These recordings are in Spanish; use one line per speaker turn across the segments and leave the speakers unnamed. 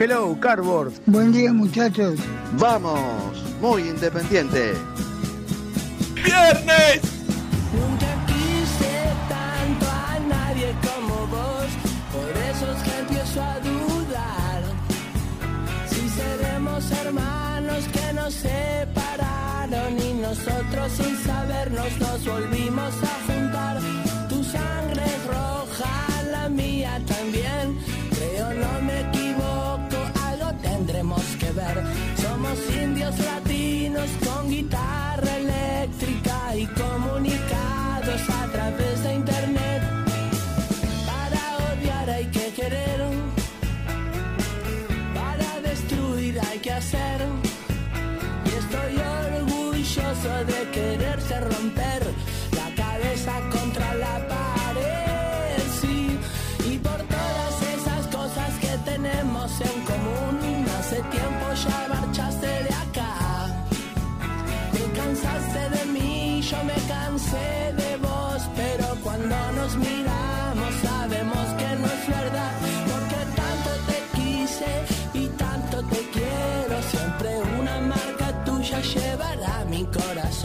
Hello, Cardboard.
Buen día, muchachos.
Vamos, muy independiente.
Viernes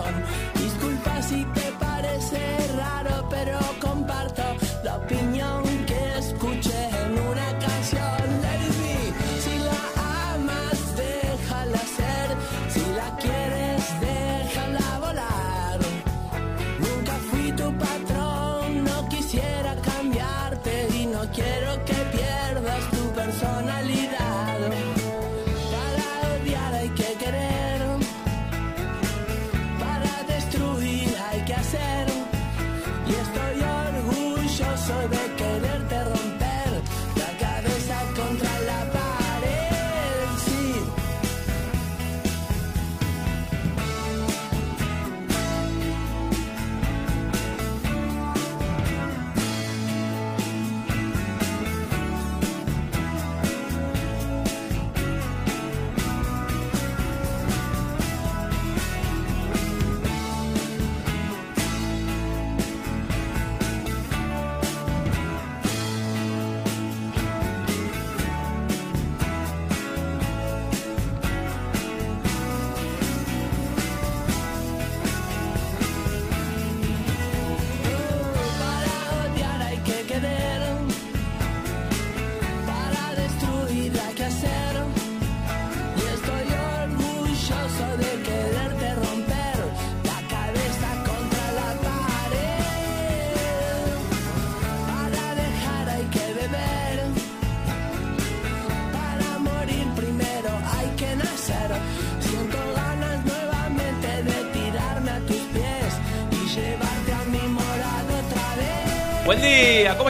sun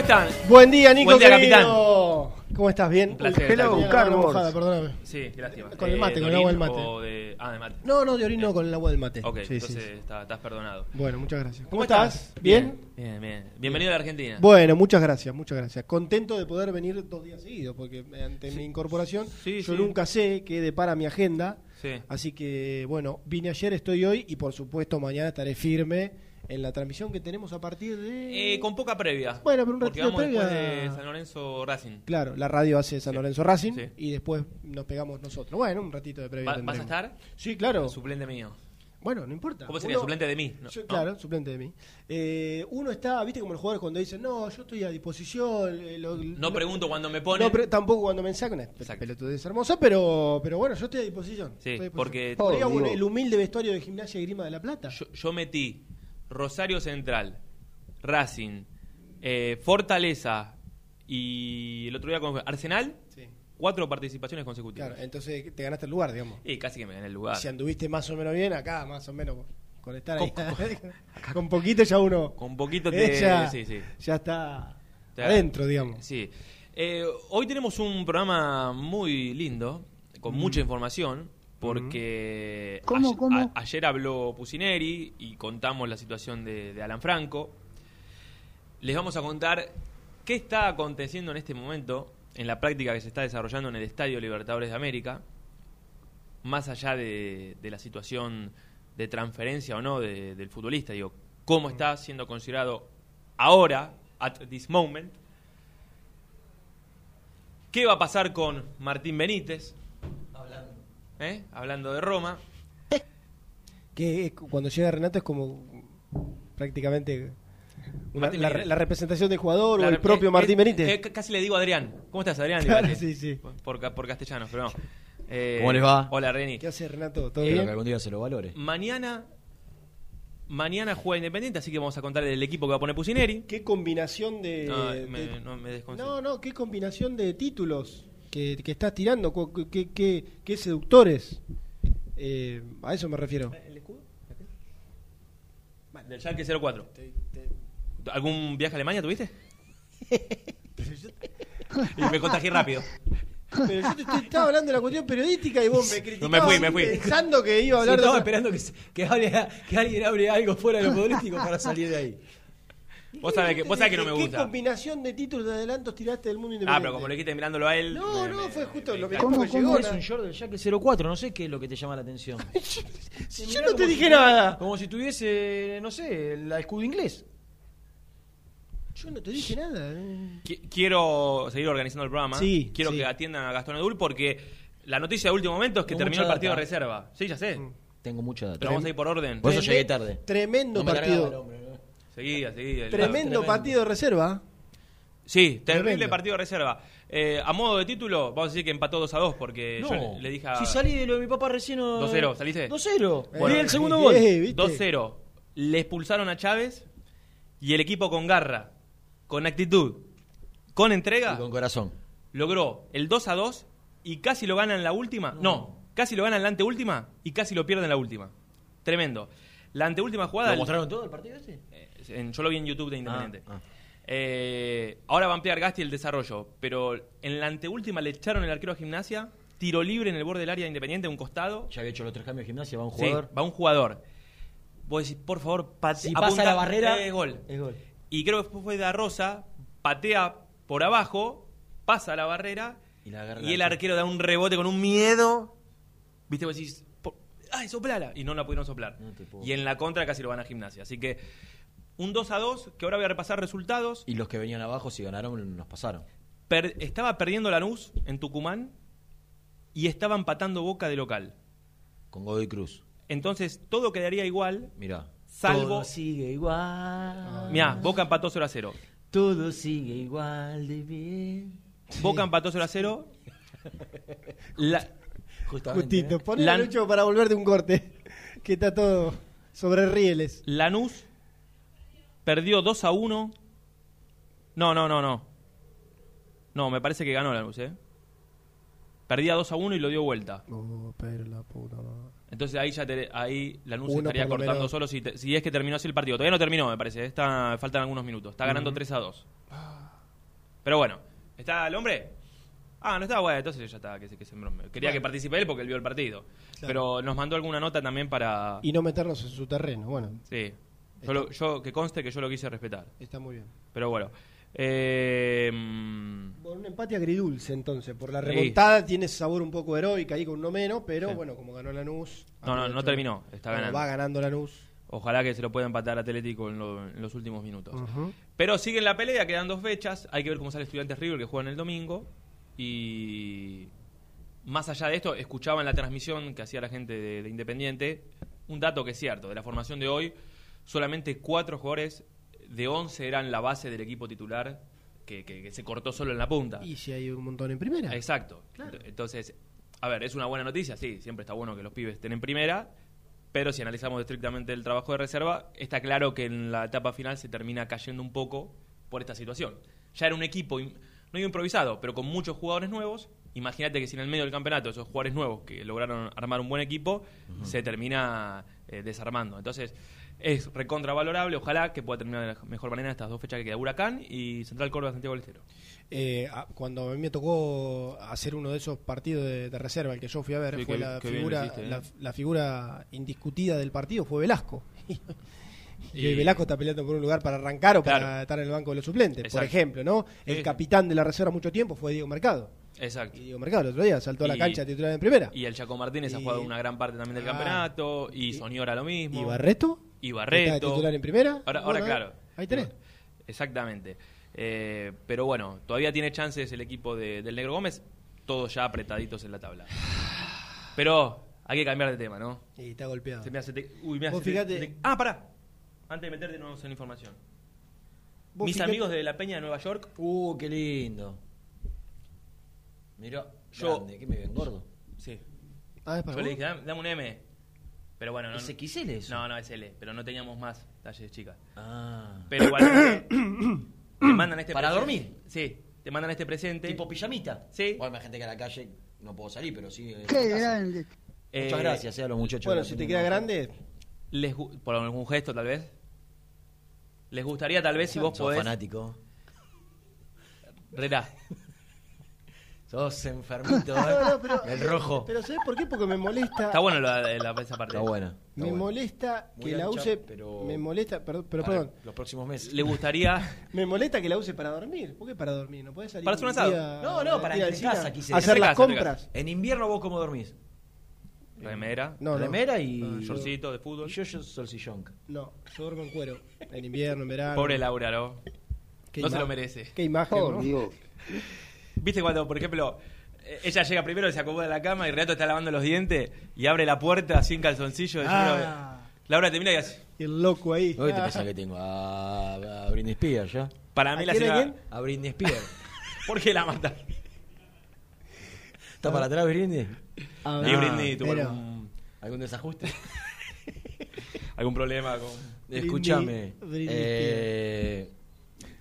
están?
Buen día, Nico.
Buen día,
querido.
capitán.
¿Cómo estás? ¿Bien?
Un placer. Buscar, con
mojada, perdóname.
Sí, qué lástima.
Con el mate,
eh,
con el agua del
ah, mate.
No, no, de orín eh. no, con el agua del mate.
Ok,
sí, sí,
estás perdonado.
Bueno, muchas gracias.
¿Cómo,
estás? ¿Bien?
Bien, bien. Bienvenido a Argentina.
Bueno, muchas gracias, muchas gracias. Contento de poder venir dos días seguidos, porque ante mi incorporación yo nunca sé qué depara mi agenda. Así que, bueno, vine ayer, estoy hoy y por supuesto mañana estaré firme en la transmisión que tenemos a partir de...
Eh, con poca previa.
Bueno, pero un
Porque
ratito
vamos
previa-
después de San Lorenzo Racing.
Claro, la radio hace San
Sí.
Lorenzo Racing
Sí.
y después nos pegamos nosotros. Bueno, un ratito de previa
Va- ¿Vas a estar?
Sí, claro.
Suplente mío.
Bueno, no importa.
¿Cómo sería?
Uno-
Suplente de mí. ¿no?
Sí,
¿No?
claro, suplente de mí. Eh, uno está, viste como los jugadores cuando dicen, no, yo estoy a disposición. eh, lo-
No
lo-
pregunto cuando me ponen.
No, tampoco cuando me sacan.
Exacto.
pelotudez hermosa, pero, pero bueno, yo estoy a disposición.
Sí,
Estoy a disposición.
porque-
digo-
el humilde vestuario de gimnasia y grima de la plata.
Yo, yo metí Rosario Central, Racing, eh, Fortaleza y el otro día con Arsenal,
Sí.
cuatro participaciones consecutivas.
Claro, entonces te ganaste el lugar, digamos.
Y casi que me gané el lugar.
Si anduviste más o menos bien, acá más o menos con estar ahí.
Con-
Con, poquito ya uno.
Con poquito
eh,
te...
ya,
Sí, sí.
ya está adentro, digamos.
Sí. Eh, hoy tenemos un programa muy lindo, con mucha información, porque
¿Cómo,
ayer,
cómo?
a- ayer habló Pusineri y contamos la situación de, de Alan Franco. Les vamos a contar qué está aconteciendo en este momento en la práctica que se está desarrollando en el Estadio Libertadores de América, más allá de, de la situación de transferencia o no de- del futbolista, digo, cómo está siendo considerado ahora, at this moment, qué va a pasar con Martín Benítez, ¿Eh? hablando de Roma,
Que es cuando llega Renato es como prácticamente una- la, representación del jugador o el propio
eh,
Martín
eh,
Benítez.
eh, casi le digo Adrián. ¿Cómo estás, Adrián?
Claro, sí, sí.
Por, por castellano, pero no. Eh,
¿Cómo les va?
Hola, Reni.
¿Qué hace Renato? ¿Todo
Eh,
Espero que
bien?
algún día se lo valore.
Mañana, mañana juega Independiente, así que vamos a contar del equipo que va a poner Pusineri.
¿Qué combinación de,
No,
de-
me, no me desconcentro.
no, no, qué combinación de títulos que, que estás tirando, qué, qué- qué seductores. Eh, a eso me refiero.
Del Schalke 04. ¿Algún viaje a Alemania tuviste? y me contagié rápido.
Pero yo te, estoy- estaba hablando de la cuestión periodística y vos me criticabas
me fui, me fui.
pensando que iba a
Sí,
hablar de
estaba
otra-
esperando que, se- que, hable- que alguien hable algo fuera de lo futbolístico para salir de ahí.
Vos sabés que, vos sabés que no me
¿Qué
gusta.
combinación de títulos de adelantos tiraste del mundo
Ah,
independiente?
pero como le dijiste mirándolo a él.
No,
me-
no, fue justo
me-
lo que ¿Cómo,
¿Cómo,
que llegó,
cómo?
Es un short del Jack 04, no sé qué es lo que te llama la atención.
Si yo no te dije nada.
Como si tuviese, no sé, la escudo inglés.
Yo no te dije nada. eh.
Qui- Quiero seguir organizando el programa.
Sí,
Quiero
sí.
que atiendan a Gastón Edul porque la noticia de último momento es que
Con
terminó el partido de
data.
reserva. Sí, ya sé.
Tengo mucha data.
Pero vamos a ir por orden.
Por eso llegué tarde.
Tremendo
No
partido.
¿No?
Seguía, seguía.
Tremendo,
Tremendo.
partido de reserva.
Sí, terrible
Tremendo.
partido de reserva. Eh, a modo de título, vamos a decir que empató 2 a 2 porque
No,
yo le, dije a.
si salí de lo de mi papá recién. no-
2-0, ¿saliste?
2-0.
Bueno,
Vi el segundo
eh,
gol.
¿viste?
2-0. Le expulsaron a Chávez y el equipo con garra, con actitud, con entrega,
Y con corazón.
logró el 2 a 2 y casi lo gana en la última. No, casi lo gana en la anteúltima y casi lo pierde en la última. Tremendo. La anteúltima jugada.
¿Lo mostraron todo el partido este?
En- yo lo vi en YouTube de Independiente.
Ah, ah.
Eh, ahora va a ampliar Gasti el desarrollo, pero en la anteúltima le echaron el arquero a gimnasia, tiro libre en el borde del área de Independiente, un costado.
Ya había hecho los tres cambios de gimnasia, va un
Sí,
jugador.
va un jugador. Vos decís, por favor, pate,
Si pasa la barrera,
eh, gol.
es gol.
Y creo que después fue Da Rosa, patea por abajo, pasa la barrera
Y la agarra
y
el arquero.
da un rebote con un miedo. Viste, vos decís, ¡ay, soplala! Y no la pudieron soplar.
No
y en la contra casi lo van a gimnasia. Así que un 2 a 2, que ahora voy a repasar resultados.
Y los que venían abajo, si ganaron, nos pasaron.
Per- estaba perdiendo Lanús en Tucumán y estaba empatando Boca de local.
Con Godoy Cruz.
Entonces todo quedaría igual,
Mirá.
salvo.
Todo sigue igual.
Mirá, Boca empató 0 a 0.
Todo sigue igual de bien.
Boca empató 0 a 0. La-
Justamente.
Justito.
¿eh?
Lan-
Lucho para volver de un corte. Que está todo sobre rieles.
Lanús perdió 2 a 1. No, no, no, no. No, me parece que ganó Lanús, ¿eh? Perdía 2 a 1 y lo dio vuelta.
Oh, pero la puta madre.
Entonces ahí ya te- ahí Lanús
Uno
estaría
por lo
cortando
menos.
solo si, te- si es que terminó así el partido. Todavía no terminó, me parece. ¿eh? Está, faltan algunos minutos. Está ganando 3 a 2. Pero bueno, ¿está el hombre? Ah, no estaba bueno, entonces ya está, que se, que se embrome. Quería que participe él porque él vio el partido. Pero nos mandó alguna nota también para...
Y no meternos en su terreno. Bueno,
Sí. Yo, lo- yo- que conste que yo lo quise respetar.
está muy bien.
Pero bueno. Eh, mm,
Bueno, un empate agridulce entonces. Por la
Sí.
remontada tiene ese sabor un poco heroica ahí con uno menos, pero
Sí.
bueno, como ganó Lanús.
No, no, no terminó, está ganando.
Va ganando Lanús.
ojalá que se lo pueda empatar Atlético en, lo- en los últimos minutos. Pero sigue en la pelea, quedan dos fechas. Hay que ver cómo sale Estudiantes River que juegan el domingo. Y más allá de esto, escuchaba en la transmisión que hacía la gente de, de Independiente un dato que es cierto. De la formación de hoy, solamente cuatro jugadores de 11 eran la base del equipo titular que, que- que se cortó solo en la punta.
Y si hay un montón en primera.
Exacto. Ent- Entonces, a ver, es una buena noticia, sí, siempre está bueno que los pibes estén en primera, pero si analizamos estrictamente el trabajo de reserva, está claro que en la etapa final se termina cayendo un poco por esta situación. Ya era un equipo, no digo improvisado, pero con muchos jugadores nuevos. Imagínate que si en el medio del campeonato esos jugadores nuevos que lograron armar un buen equipo se termina eh, desarmando. Entonces, es recontra valorable. Ojalá que pueda terminar de la mejor manera estas dos fechas que queda Huracán y Central Córdoba Santiago del Estero.
Eh, a- cuando a mí me tocó hacer uno de esos partidos de, de reserva, el que yo fui a ver,
Sí,
fue
qué-
la
qué bien
figura,
lo hiciste, ¿eh?
la, la figura indiscutida del partido fue Velasco. y,
Y-
Velasco está peleando por un lugar para arrancar o para estar en el banco de los suplentes, por
Exacto.
ejemplo, ¿no? El
Sí.
capitán de la reserva mucho tiempo fue Diego Mercado.
Exacto.
Y Diego Mercado el otro día saltó a la
Y-
cancha titular en primera.
Y el Chaco Martínez ha
Y-
jugado una gran parte también del
Ah.
campeonato. Y, Soñora lo mismo.
¿Y Barreto?
Y
¿Está
Barreto.
titular en primera?
Ahora, ahora
Bueno,
claro.
Ahí tenés.
Exactamente. Eh, pero bueno, todavía tiene chances el equipo de- del Negro Gómez. Todos ya apretaditos en la tabla. Pero hay que cambiar de tema, ¿no?
Y está golpeado.
Se me hace te- Uy, me hace te-
fíjate-
te- Ah, pará. Antes de meterte nuevos en información.
Vos
Mis
fíjate-
amigos de la Peña de Nueva York.
Uh, qué lindo. Mirá,
Yo-
grande, ¿qué me ven gordo?
Sí.
Ah, es para
Yo le dije, dame, dame un M. Pero bueno, no.
¿Es XL eso?
No, no, es L. Pero no teníamos más talles chicas.
Ah.
Pero igualmente te mandan este
¿Para
presente.
dormir?
Sí, te mandan este presente.
¿Tipo pijamita?
Sí.
Bueno, hay gente que a la calle no puedo salir, pero sí. en
Qué grande.
Eh,
Muchas gracias eh, a los muchachos.
Bueno, si te queda grande,
Les por algún gesto tal vez. Les gustaría tal vez si vos podés.
fanático.
Rera.
Sos enfermito, ¿eh?
No, no, pero-
El rojo.
Pero ¿sabes por qué? Porque me molesta.
Está bueno la, la- esa parte.
Está buena. está
me
buena.
molesta
Muy
que la use.
pero-
Me molesta, perdón, pero perdón.
Los próximos meses.
Le gustaría.
Me molesta que la use para dormir. ¿Por qué para dormir? ¿No puedes salir
Para hacer un asado.
día-
No, no, para
ir cine
casa,
a
quise
hacer las
casa,
compras.
En invierno vos cómo dormís.
Remera.
No.
Remera y.
No, yo-
Shortcito de
Y
fútbol.
yo, yo solsillón.
No, yo duermo en cuero. En invierno, en verano.
Pobre Laura, ¿no? No se lo merece.
Qué imagen, ¿no?
Dios.
¿Viste cuando, por ejemplo, eh, ella llega primero y se acomoda en la cama y Renato está lavando los dientes y abre la puerta sin calzoncillo? de
Ah.
Laura te mira y hace.
Y el loco ahí.
Hoy te
Ah.
pensás que tengo a, a Britney Spears ya.
Para mí
¿A
la señora.
quién?
A Britney Spears.
¿Por qué la mata?
¿Está para atrás Britney?
Ah,
Y
No,
Britney
pero-
algún,
¿Algún desajuste?
algún problema con.
Escúchame. Eh,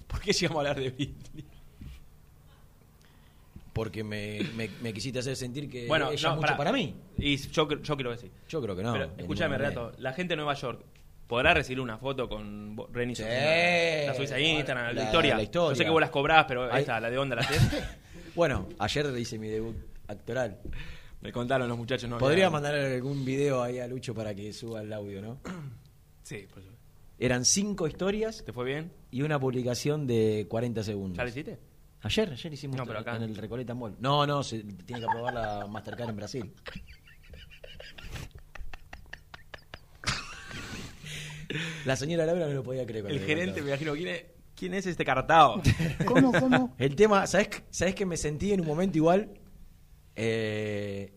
¿Por qué llegamos a hablar de Britney?
Porque me, me, me quisiste hacer sentir que
Bueno,
ella
no,
es mucho
pará.
para mí.
Y yo, yo creo que sí.
Yo creo que no.
Pero escúchame, Renato, la gente de Nueva York podrá recibir una foto con Reni
Sí.
La subís a Instagram, la,
La-
historia.
la historia.
Yo sé que vos las cobrás, pero
Ahí-
esta, la de onda, la haces.
Bueno, ayer hice mi debut actoral.
Me contaron los muchachos. No
Podría mandar algún video ahí a Lucho para que suba el audio, ¿no?
Sí, por supuesto.
Eran cinco historias
¿Te fue bien?
y una publicación de 40 segundos.
¿Ya lo hiciste?
Ayer, ayer hicimos
No, pero acá.
en el Recoleta Mall. No, no, se tiene que aprobar la Mastercard en Brasil. La señora Laura no lo podía creer.
El gerente, me imagino, ¿quién es, quién es este cartao?
¿Cómo, cómo?
El tema, ¿sabes, ¿sabes que me sentí en un momento igual? Eh,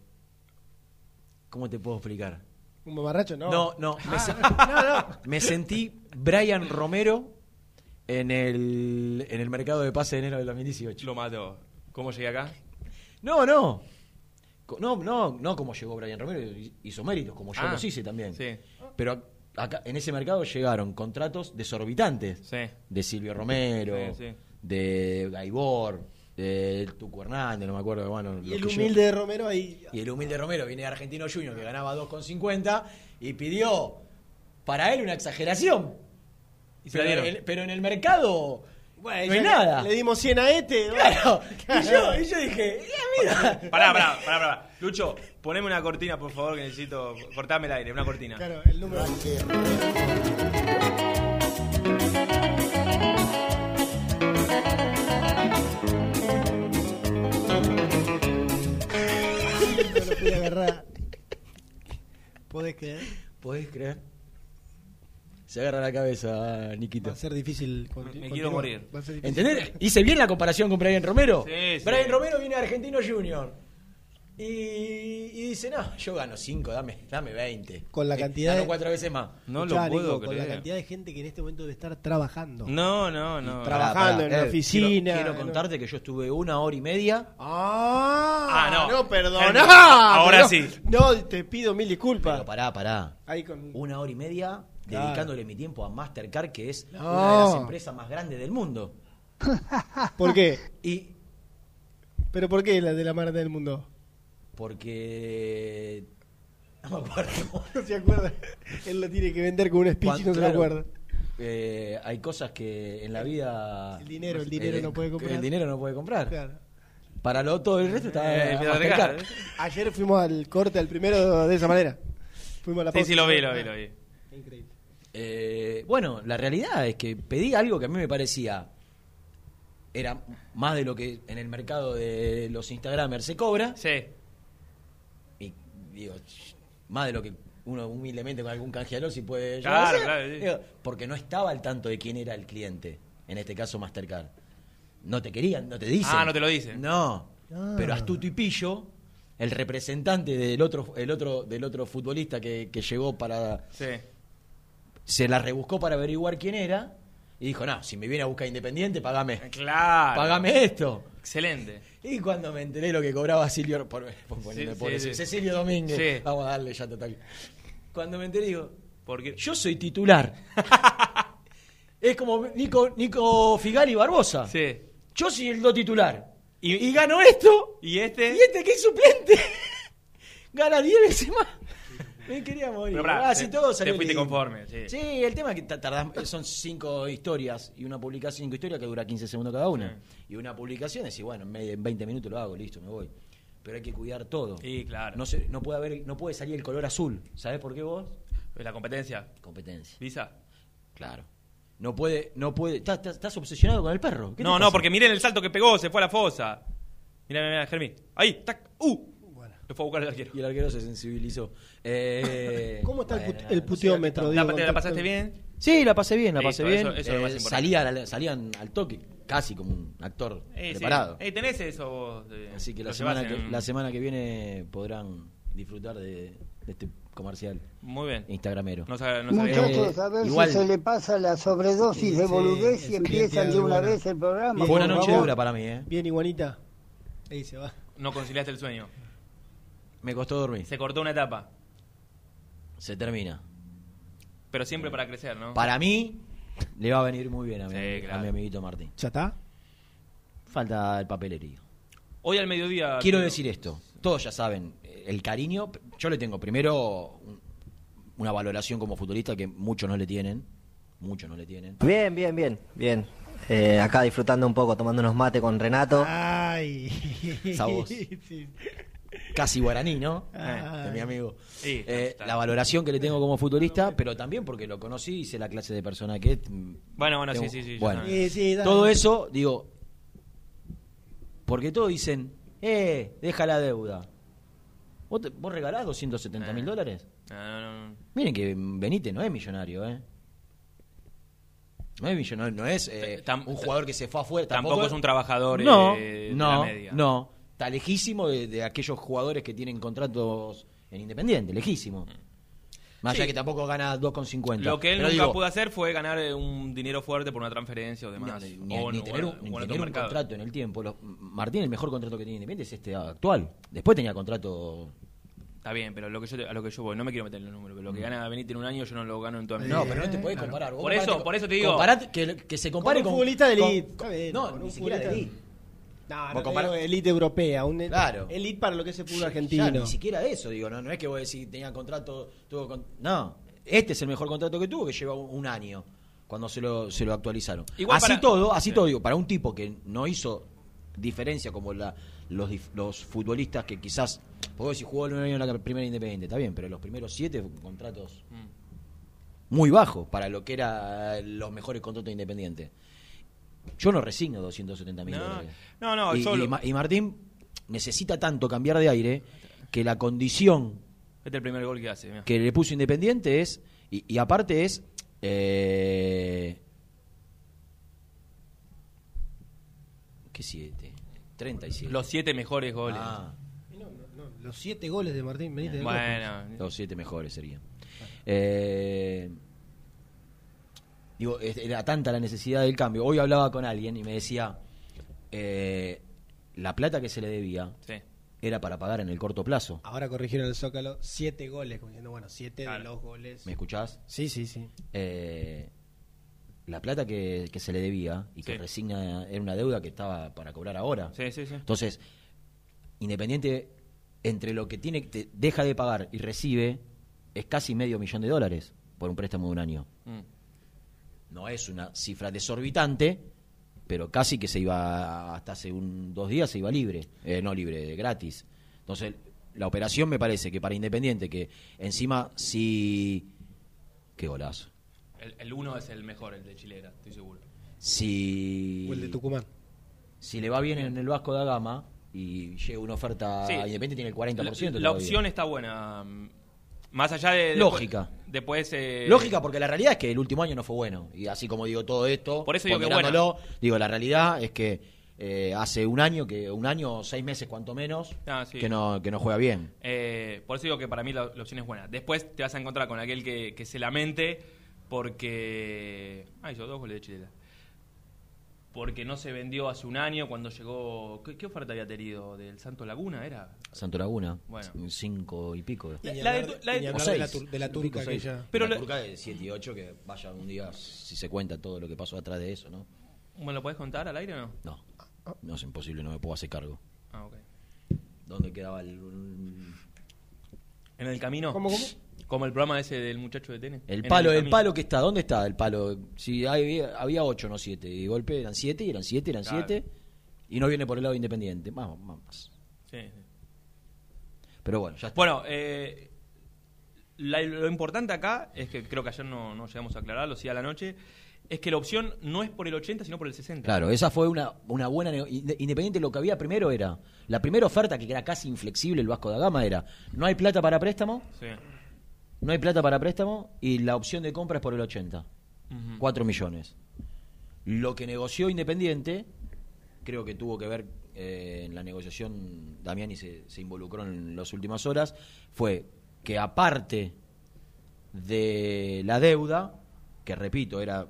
¿Cómo te puedo explicar?
¿Un mamarracho? No.
No, no, me, se- me sentí Brian Romero en el, en el mercado de pase de enero del 2018.
Lo mato. ¿Cómo llegué acá?
No, no. No, no, no como llegó Brian Romero, hizo méritos, como yo
Ah,
los hice también.
sí.
Pero acá, en ese mercado llegaron contratos desorbitantes.
Sí.
De Silvio Romero,
Sí, sí.
de Gaibor, de Tucu Hernández, no me acuerdo. Bueno,
Y el
yo-
humilde de Romero ahí.
y el humilde Romero viene de Argentino Junior que ganaba 2,50 y pidió para él una exageración.
Y se la dieron.
el- pero en el mercado
Bueno,
no hay nada.
Le dimos 100 a este.
Claro.
Claro.
Y, yo, y yo dije, "Ya, mira.
Pará, pará, pará, pará. Lucho, poneme una cortina, por favor, que necesito. Cortame el aire, una cortina.
Claro, el número. No lo pude agarrar. ¿Podés creer?
¿Podés creer? Se agarra la cabeza, Niquito.
Va a ser difícil. conti-
Me quiero morir.
Va a ser difícil.
¿Entendés? Hice bien la comparación con Brian Romero.
Sí, sí.
Brian Romero viene a Argentino Junior. Y, y dice, no, yo gano 5, dame, dame 20.
Con la
Eh,
cantidad
gano
de-
cuatro veces más.
No
Escuchá,
lo puedo
Nico, Con la
creer.
cantidad de gente que en este momento debe estar trabajando.
No, no, no.
Tra- Trabajando en la
Ed,
oficina,
Quiero, quiero
¿no?
contarte que yo estuve una hora y media.
Ah,
Ah, no.
No, perdoná.
Germi, ahora
pero-
sí.
No, te pido mil disculpas.
Pero pará, pará.
Ahí con...
Una hora y media
Claro.
dedicándole mi tiempo a Mastercard, que es
No.
una de las empresas más grandes del mundo.
¿Por qué?
Y
¿Pero por qué la de la mar del mundo?
porque... No me acuerdo.
No se acuerda. Él lo tiene que vender con un speech y no se lo acuerda.
eh, hay cosas que en la vida...
El dinero, el dinero no puede comprar.
El dinero no puede comprar.
Claro.
Para lo todo el resto está
Eh,
Mastercard.
Mastercard.
Ayer fuimos al corte, al primero de esa manera. Fuimos a la
Sí, sí, lo vi, lo vi, lo vi.
Increíble.
Eh, bueno, la realidad es que pedí algo que a mí me parecía era más de lo que en el mercado de los Instagramers se cobra
Sí.
y digo más de lo que uno humildemente con algún canjeador si puede llegar
Claro,
a hacer.
claro, sí.
Digo, porque no estaba al tanto de quién era el cliente en este caso Mastercard no te querían no te dicen
Ah, no te lo dicen.
no
Ah.
pero astuto y pillo el representante del otro el otro del otro futbolista que, que llegó para
Sí.
Se la rebuscó para averiguar quién era y dijo, no, si me viene a buscar Independiente, pagame,
Claro.
pagame esto.
Excelente.
Y cuando me enteré lo que cobraba Silvio, por, por ponerme
Sí,
por
sí,
ese-
sí.
Cecilio Domínguez, vamos a darle ya total. Cuando me enteré, digo,
Porque.
yo soy titular. es como Nico, Nico Figali Barbosa.
Sí.
Yo soy el do titular. Y, y gano esto.
¿Y este?
Y este que es suplente. Gana 10 veces más. Me quería morir.
Pero pará,
Ah, sí,
te-
todo
te
salió
fuiste
lindo.
conforme, sí.
Sí, el tema es que ta- tardás- son cinco historias y una publicación, cinco historias que dura 15 segundos cada una. Y una publicación es, y bueno, en medio- en 20 minutos lo hago, listo, me voy. Pero hay que cuidar todo.
Sí, claro.
No, se- no, puede haber, no puede salir el color azul. ¿Sabes por qué vos?
La competencia.
Competencia.
¿Visa?
Claro. No puede, no puede. ¿Estás, obsesionado con el perro? ¿Qué te
No, no, porque miren el salto que pegó, se fue a la fosa. Mira, mira, mira, Germi. Ahí, tac, uh. Lo fue a buscar el arquero.
Y el arquero se sensibilizó. Eh,
¿Cómo está el
bueno,
put- el
no sé,
puteómetro?
¿La, ¿La pasaste bien?
Sí, la pasé bien, la
Listo,
pasé bien.
eso- eso es lo más
Eh,
importante.
salían, al toque, casi como un actor
Eh, sí.
preparado.
Eh, tenés eso vos. de-
Así que la semana que, la semana que viene podrán disfrutar de, de este comercial
Muy bien.
instagramero.
No, sab- no sabía.
Muchachos,
Eh,
a ver
igual-
si se le pasa la sobredosis de
Sí,
boludez
es
y empiezan de una vez el programa.
Fue una noche dura para mí, ¿eh?
Bien, iguanita. Ahí se va.
No conciliaste el sueño.
Me costó dormir.
Se cortó una etapa.
Se termina.
Pero siempre para crecer, ¿no?
Para mí, le va a venir muy bien a mi,
Sí, claro.
a mi amiguito Martín.
¿Ya está?
Falta el papelerío.
Hoy al mediodía.
Quiero decir esto. Todos ya saben, el cariño. Yo le tengo primero un- una valoración como futbolista que muchos no le tienen. Muchos no le tienen.
Bien, bien, bien, bien. Eh, acá disfrutando un poco, tomando unos mate con Renato.
Ay.
Esa voz.
Sí.
Casi guaraní, ¿no?
Ay.
De mi amigo.
Sí,
Eh,
está.
la valoración que le tengo como futbolista, pero también porque lo conocí y sé la clase de persona que es. mm,
Bueno, bueno,
tengo-
sí, sí, sí.
Bueno,
Sí,
todo eso, digo. Porque todos dicen, eh, deja la deuda. ¿Vos, te- vos regalás 270 mil
Eh.
dólares?
No, no, no.
Miren que Benítez no es millonario, ¿eh? No es millonario, no es eh, un jugador que se fue afuera.
Tampoco es un trabajador
No,
eh, de
no,
la media.
no. Está lejísimo de, de aquellos jugadores que tienen contratos en Independiente, lejísimo. Más allá que tampoco gana 2,50.
Lo que él
Pero
nunca
digo,
pudo hacer fue ganar eh, un dinero fuerte por una transferencia o demás.
Ni,
o
ni-
en-
ni
o
tener
en-
un, ni tener un contrato en el tiempo. Los- Martín, el mejor contrato que tiene Independiente es este actual. Después tenía contrato.
Está bien, pero lo que yo, te- a lo que yo voy, no me quiero meter en los números, pero lo que gana Benítez en un año yo no lo gano en toda mi vida.
No, pero no te podés comparar. Vos
Por eso- por eso te digo-
comparate- que, que se compare
Con un futbolista de elite,
con-
está bien,
no,
con
ni
un
siquiera de elite.
No, no digo elite europea. Un
Claro.
Elite para lo que es el fútbol
Ya,
argentino.
ni siquiera eso, digo, no, no es que vos decís tenía contrato, tuvo con- no, este es el mejor contrato que tuvo, que lleva un, un año. cuando se lo, se lo actualizaron.
Igual
así
para-
todo, así
Sí.
todo, digo, para un tipo que no hizo diferencia como la, los, futbolistas que quizás, puedo decir, jugó un año en la primera independiente, está bien, pero los primeros siete contratos
Mm.
muy bajos para lo que eran los mejores contratos de independiente. Yo no resigno 270 mil
No,
dólares.
no, no,
y,
solo-
y Ma- y Martín necesita tanto cambiar de aire que la condición
Este es el primer gol que hace.
que le puso Independiente es, y, y aparte es, eh, ¿qué siete? 37.
Los siete mejores goles.
Ah,
No, no, no, los siete goles de Martín Benítez.
bueno,
los siete mejores serían. Eh, digo, era tanta la necesidad del cambio. Hoy hablaba con alguien y me decía, eh, la plata que se le debía
sí.
era para pagar en el corto plazo.
Ahora corrigieron el Zócalo, siete goles, como diciendo, bueno, siete
Claro.
de los goles.
¿Me escuchás?
Sí, sí, sí.
eh, la plata que, que se le debía y que
Sí.
resigna era una deuda que estaba para cobrar ahora.
Sí, sí, sí.
Entonces, Independiente, entre lo que tiene te deja de pagar y recibe, es casi medio millón de dólares por un préstamo de un año.
Mm.
No es una cifra desorbitante, pero casi que se iba, hasta hace un, dos días se iba libre, eh, no libre, gratis. Entonces, la operación me parece que para Independiente, que encima sí... Qué golazo.
El, el uno es el mejor, el de Chilera, estoy seguro.
Si,
O el de Tucumán.
si le va bien en el Vasco da Gama y llega una oferta
Sí.
a Independiente, tiene el 40%.
La, la opción está buena. Más allá de. de-
Lógica.
Después. eh,
Lógica, porque la realidad es que el último año no fue bueno. Y así como digo todo esto,
Por eso digo que
ponderándolo, digo, la realidad es que eh, hace un año, que un año, seis meses cuanto menos,
Ah, sí.
que, no, que no juega bien.
Eh, por eso digo que para mí la, la opción es buena. Después te vas a encontrar con aquel que, que se lamente porque. Ah, hizo dos goles de Chilera. Porque no se vendió hace un año cuando llegó. ¿Qué, qué oferta había tenido? ¿Del Santo Laguna? ¿Era?
Santo Laguna,
Bueno.
cinco y pico.
La- la de la de
la, tur- de la turca
seis.
aquella.
Pero
la turca de 7 y 8, que vaya un día, si se cuenta todo lo que pasó atrás de eso, ¿no?
¿Me lo podés contar al aire o no?
No, no es imposible, no me puedo hacer cargo.
Ah, ok.
¿Dónde quedaba el,
¿En el camino?
¿Cómo, cómo?
Como el programa ese del muchacho de tenis.
el palo? El, palo que está, ¿dónde está el palo? Si había, había 8, no 7, y golpe eran 7, y eran 7, eran
Claro.
7, y no viene por el lado independiente. Más, más, más.
Sí, sí.
Pero bueno, ya está.
Bueno, eh, la- lo importante acá es que creo que ayer no, no llegamos a aclararlo, sí a la noche, es que la opción no es por el 80, sino por el 60.
Claro, esa fue una, una buena... Independiente lo que había primero era... La primera oferta, que era casi inflexible el Vasco da Gama, era... No hay plata para préstamo,
Sí.
No hay plata para préstamo, y la opción de compra es por el 80.
Ujú.
4 millones. Lo que negoció Independiente, creo que tuvo que ver eh, en la negociación, Damiani se, se involucró en las últimas horas, fue que aparte de la deuda, que repito, era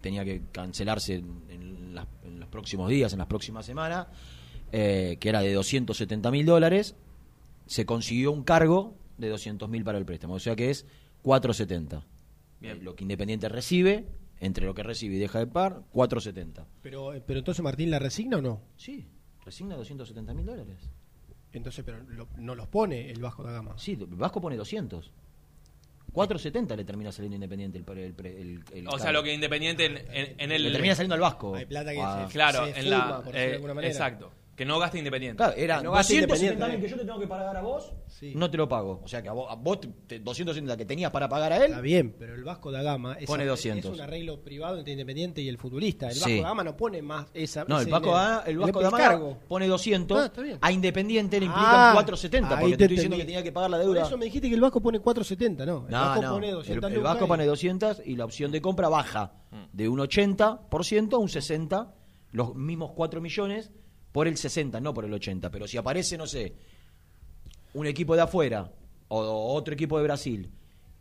tenía que cancelarse en, en las- en los próximos días, en las próximas semanas, eh, que era de 270 mil dólares, se consiguió un cargo de 200 mil para el préstamo, o sea que es 470.
Bien.
Eh, Lo que Independiente recibe, entre lo que recibe y deja de par, 470.
Pero, eh, pero entonces Martín la resigna o no?
Sí, resigna 270 mil dólares.
Entonces, pero lo- no los pone el Vasco da Gama.
Sí, el Vasco pone 200. 470 le termina saliendo Independiente el, pre- el, pre- el- el
O sea,
cargo.
lo que Independiente en, en- en el...
Le termina saliendo al Vasco.
Hay plata que
Ah,
se-
Claro,
se
en la...
por de
eh,
alguna manera.
exacto. Que no gaste Independiente.
Claro, era
Que no gaste
270
Independiente,
mil que yo te tengo que pagar a vos,
Sí.
no te lo pago. O sea que a vos, a vos te- te- 270 que tenías para pagar a él,
Está bien, pero el Vasco da Gama es,
Pone
es
200.
un arreglo privado entre Independiente y el futbolista. El
Sí.
Vasco da Gama no pone más esa.
No, el Vasco,
dinero.
da, el Vasco da Gama pone 200.
Ah,
a Independiente le implican
Ah,
470,
ahí
porque te
te
estoy diciendo que tenía que pagar la
Por
deuda.
eso me dijiste que el Vasco pone 470, no. El
No,
Vasco
no.
pone
El,
200
el
lucas
Vasco
y-
pone 200 y la opción de compra baja de un 80% a un 60%, los mismos 4 millones por el 60, no por el 80. Pero si aparece, no sé, un equipo de afuera o otro equipo de Brasil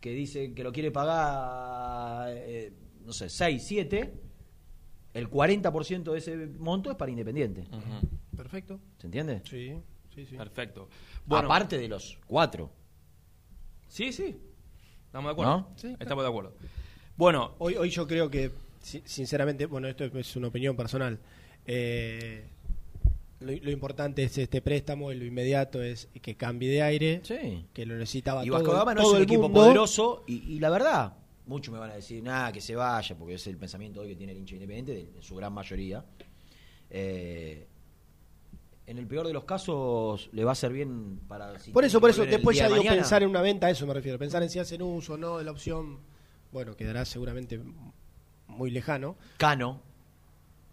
que dice que lo quiere pagar, eh, no sé, 6, 7, el 40% de ese monto es para Independiente.
Perfecto.
¿Se entiende?
Sí, sí, sí.
Perfecto. Bueno,
Aparte de los 4.
Sí, sí. Estamos de acuerdo.
¿No?
Sí,
Estamos de acuerdo. Bueno,
Hoy, hoy yo creo que, si- sinceramente, bueno, esto es una opinión personal. eh, lo, lo importante es este préstamo, y lo inmediato es que cambie de aire,
Sí.
que lo necesitaba
Y
todo,
Vasco Gama no
todo
es un
el
equipo
mundo.
poderoso y, y la verdad, muchos me van a decir, nada, que se vaya, porque es el pensamiento hoy que tiene el hincha independiente, de- en su gran mayoría. Eh, en el peor de los casos le va a hacer bien para... si
Por eso, por eso, después ya
de
digo
mañana.
pensar en una venta, a eso me refiero. Pensar en si hacen uso o no de la opción, bueno, quedará seguramente muy lejano.
Cano.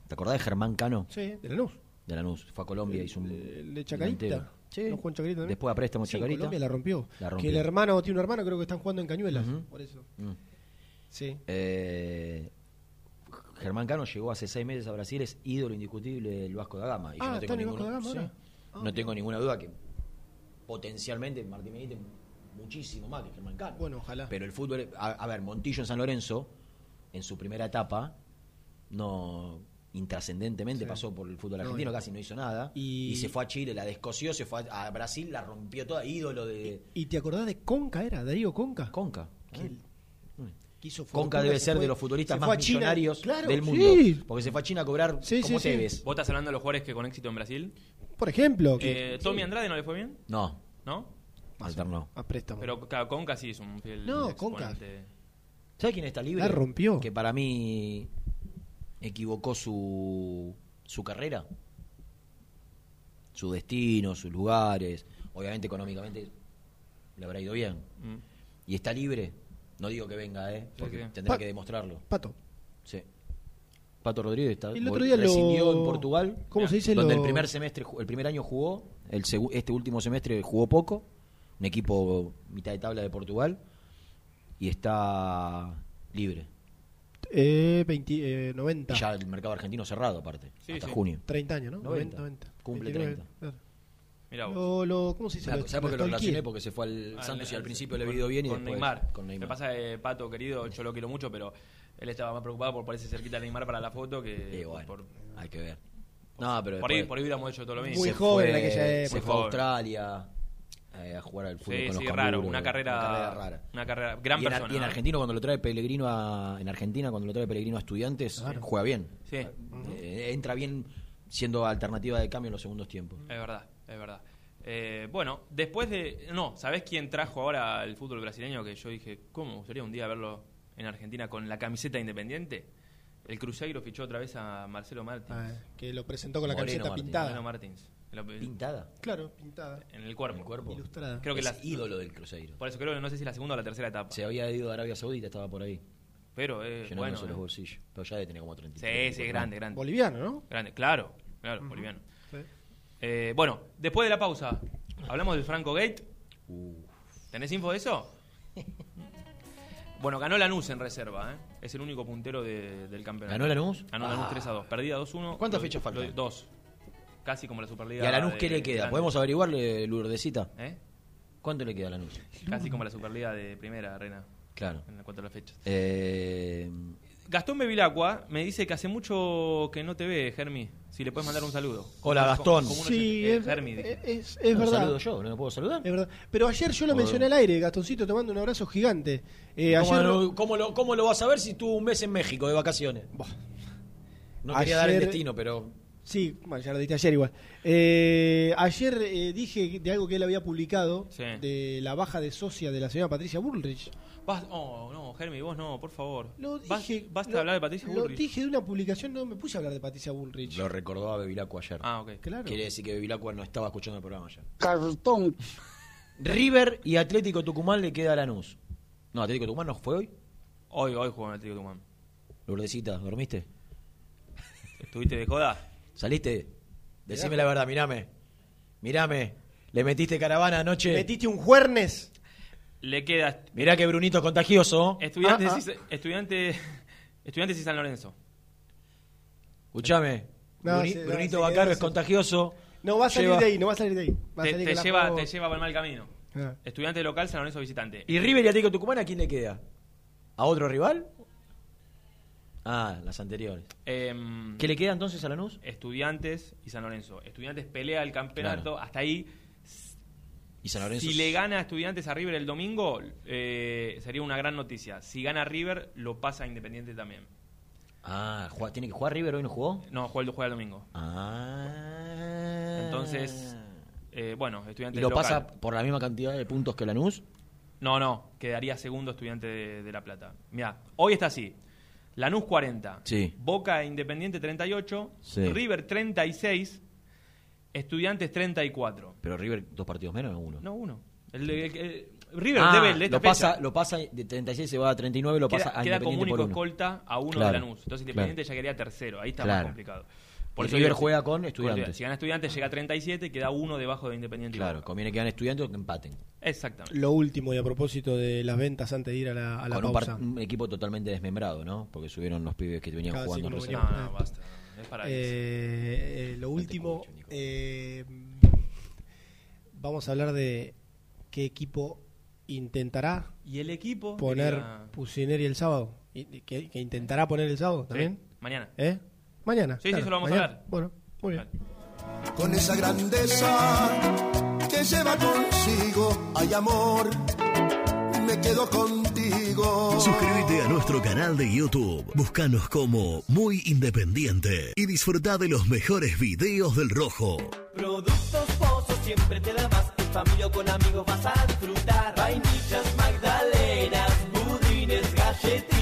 ¿Te acordás de Germán Cano?
Sí, de Lanús.
De Lanús. Fue a Colombia, hizo un...
El de Chacarita.
Sí.
¿No jugó en Chacarita también?
Después a préstamo
Sí,
Chacarita.
Colombia la rompió.
La
Que
rompió.
el hermano, tiene un hermano, creo que están jugando en Cañuelas. Por eso.
Mm.
Sí.
Eh, Germán Cano llegó hace seis meses a Brasil, es ídolo indiscutible del Vasco da Gama. Y yo
Ah,
no
está
tengo, ninguna,
da Gama
sí.
ahora. Ah.
no tengo ninguna duda que potencialmente Martín Benítez muchísimo más que Germán Cano.
Bueno, ojalá.
Pero el fútbol, a, a ver, Montillo en San Lorenzo, en su primera etapa, no intrascendentemente
Sí.
pasó por el fútbol
No,
argentino, casi no hizo nada.
y-
Y, se fue a Chile, la descoció, se fue a, a Brasil, la rompió toda, ídolo de
¿Y te acordás de Conca era? Darío Conca.
Conca.
Que
Ah.
el-
Conca debe
se
ser
fue-
de los futbolistas más
China.
millonarios
Claro,
del mundo.
sí.
Porque se fue a China a cobrar
Sí,
como
sí, sí.
Tevez.
¿Vos estás hablando de los jugadores que con éxito en Brasil?
Por ejemplo, que
Eh, ¿Tommy Andrade no le fue bien?
No,
¿No?
alternó.
a préstamo.
Pero claro, Conca sí es un fiel
No, Conca.
¿Sabes quién está libre?
La rompió.
Que para mí equivocó su, su carrera, su destino, sus lugares. Obviamente, económicamente le habrá ido bien.
Mm.
Y está libre. No digo que venga, ¿eh? Porque
sí.
tendrá
Pa-
que demostrarlo.
Pato.
Sí. Pato Rodríguez está,
El otro día lo-
rescindió en Portugal.
¿Cómo se dice?
Donde
Lo-
el primer semestre, el primer año jugó, el este último semestre jugó poco, un equipo mitad de tabla de Portugal y está libre.
Eh, 20, eh, 90.
Y ya el mercado argentino cerrado aparte,
Sí,
hasta
sí.
junio.
30 años, ¿no?
90.
90.
Cumple
29,
30.
claro.
Mirá vos.
Lo, lo- ¿Cómo se dice?
¿Sabes
Lo-
por qué lo relacioné? Porque se fue al
Ah,
Santos y al principio le había ido bien y
con
después
Neymar.
con Neymar.
Me pasa que Pato, querido, yo lo quiero mucho, pero él estaba más preocupado por ponerse cerquita de Neymar para la foto que
Y bueno,
por,
hay que ver. No, pero
por ahí,
después
por ahí hubiéramos hecho todo lo mismo.
Muy
se
joven en
fue-
aquella
Se
época.
fue a. Australia eh, a jugar al fútbol
Sí,
con
sí,
los
raro, una carrera,
una carrera rara.
Una carrera, gran
y en,
persona.
y en. Argentina cuando lo trae Pellegrino a, en Argentina cuando lo trae Pellegrino a estudiantes
Claro.
juega bien
Sí,
Eh, entra bien siendo alternativa de cambio en los segundos tiempos
es verdad, es verdad. Eh, bueno, después de... No, ¿sabés quién trajo ahora al fútbol brasileño? Que yo dije, ¿cómo me gustaría un día verlo en Argentina con la camiseta independiente? El Cruzeiro fichó otra vez a Marcelo Martins.
Ah, que lo presentó con la
Moreno
camiseta
Martín.
pintada.
Marcelo Martins. Lo-
pintada
Claro, pintada.
En el cuerpo.
en el cuerpo
Ilustrada.
Creo que
es
la-
ídolo del Cruzeiro
Por eso creo que no sé si la segunda o la tercera etapa.
se había ido a Arabia Saudita estaba por ahí
Pero es
llenándose
bueno.
los
eh.
bolsillos pero ya debe tener como 30
Sí, sí, es grande, grande.
Boliviano, ¿no?
Grande, claro, claro, boliviano.
Sí.
Eh, bueno, después de la pausa, hablamos del Franco Gate.
Uh,
¿Tenés info de eso? Bueno, ganó Lanús en reserva, ¿eh? Es el único puntero de- del campeonato.
¿Ganó Lanús?
Ganó Lanús
Ah.
3 a 2. Perdida 2-1.
¿Cuántas
Lo-
fechas faltan?
Dos. Casi como la Superliga.
y a Lanús
de-
qué le queda podemos averiguarle Lourdesita
¿Eh?
cuánto le queda a Lanús
Casi como la Superliga de primera, Rena.
claro
En cuanto a las fechas.
eh,
Gastón Bevilacqua me dice que hace mucho que no te ve, Germi. Si le puedes mandar un saludo.
Hola, Gastón.
Sí,
oyente- eh,
es,
Germi,
es, es
¿no
verdad.
saludo yo no lo puedo saludar
Es verdad. Pero ayer yo lo mencioné al aire, Gastoncito, te mando un abrazo gigante. Eh,
¿Cómo,
ayer,
lo, cómo lo- cómo lo vas a ver si tuvo un mes en México de vacaciones? No quería dar el destino, pero
Sí, bueno, ya lo diste ayer igual. Eh, ayer eh, dije de algo que él había publicado,
Sí.
de la baja de socia de la señora Patricia Bullrich.
Vas- oh, no, Germi, vos no, por favor.
Lo
Vas-
dije,
basta
lo-
de hablar de Patricia
Lo
Bullrich.
dije de una publicación, no me puse a hablar de Patricia Bullrich.
lo recordó a Bevilacqua ayer.
Ah, ok.
Claro.
Quiere decir que Bevilacqua no estaba escuchando el programa ayer.
Cartón.
River y Atlético Tucumán le queda a Lanús. No, Atlético Tucumán no fue hoy.
Hoy, hoy jugó en Atlético Tucumán.
Lourdesita, ¿dormiste?
¿Estuviste de joda?
¿Saliste? Decime la verdad, mirame. Mirame. ¿Le metiste caravana anoche?
¿Metiste un juernes?
Le queda
Mirá que Brunito es contagioso.
estudiantes,
Ah, ah.
Y, estudiantes, estudiantes y San Lorenzo.
Escuchame.
No,
Bruni-
se- no,
Brunito
se
Bacaro es contagioso.
No va a salir
Lleva-
de ahí, no va a salir de ahí. Va a
Te,
salir
te lleva,
juego-
te lleva por el mal camino.
Ah.
Estudiante local, San Lorenzo visitante.
¿Y River y Atlético Tucumán a quién le queda? ¿A otro rival? Ah, las anteriores.
Em,
¿Qué le queda entonces a Lanús?
Estudiantes y San Lorenzo. Estudiantes pelea el campeonato.
Claro.
Hasta ahí,
Y San Lorenzo.
si le gana a Estudiantes a River el domingo, eh, sería una gran noticia. Si gana River, lo pasa a Independiente también.
Ah, ¿juega- ¿tiene que jugar River hoy no jugó?
No, juega el, juega el domingo.
Ah.
Entonces, eh, bueno,
¿Y
Estudiantes
lo
local.
pasa por la misma cantidad de puntos que Lanús?
No, no, quedaría segundo estudiante de, de La Plata. Mira, hoy está así. Lanús 40,
Sí.
Boca e Independiente 38,
Sí.
River 36, Estudiantes 34.
Pero River, dos partidos menos o uno.
No, uno. El, el- el- River
Ah,
debe el de esta
lo pasa,
fecha.
lo pasa de 36 se va a 39 lo pasa
queda,
a
queda como único
por uno.
escolta a uno
Claro,
de Lanús. Entonces Independiente ya quedaría tercero. Ahí está más
Claro.
Complicado.
Y River juega con Estudiantes.
Si gana Estudiantes llega a 37 y queda uno debajo de Independiente.
Claro,
Boca.
conviene que ganen estudiantes o que empaten.
Exactamente.
Lo último y a propósito de las ventas antes de ir a la, a la
Con
pausa.
un equipo totalmente desmembrado, ¿no? Porque subieron los pibes que venían jugando
sí,
No, no, basta. Es para.
Eh, eh, lo último, eh, vamos a hablar de qué equipo intentará
Y el equipo.
poner Pusineri el sábado. Y- ¿Que, que intentará poner el sábado
Sí,
también?
Mañana.
¿Eh? Mañana.
Sí, sí, eso lo vamos a hablar.
Bueno, muy bien.
Con esa grandeza que lleva consigo, hay amor, me quedo contigo.
Suscríbete a nuestro canal de YouTube. Búscanos como Muy Independiente y disfruta de los mejores videos del Rojo.
Productos Pozos siempre te da más. En familia o con amigos vas a disfrutar. Vainillas, magdalenas, budines, galletitas.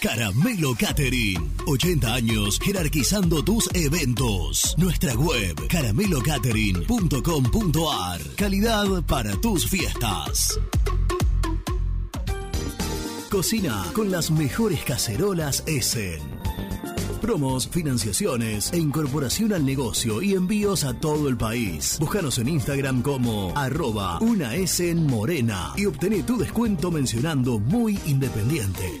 Caramelo Catering. 80 años jerarquizando tus eventos. Nuestra web caramelocatering.com.ar. Calidad para tus fiestas. Cocina con las mejores cacerolas Essen. Promos, financiaciones e incorporación al negocio y envíos a todo el país. Búscanos en Instagram como arroba una Essen Morena y obtené tu descuento mencionando muy independiente.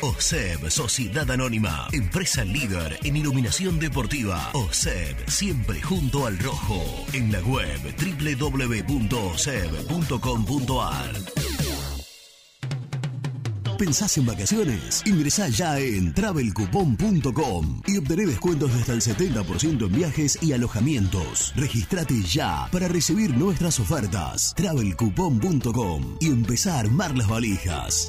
OSEB, Sociedad Anónima, empresa líder en iluminación deportiva. OSEB, siempre junto al rojo. En la web www.oseb.com.ar. ¿Pensás en vacaciones? Ingresá ya en travelcoupon.com y obtené descuentos de hasta el 70% en viajes y alojamientos. Registrate ya para recibir nuestras ofertas. travelcoupon.com y empezá a armar las valijas.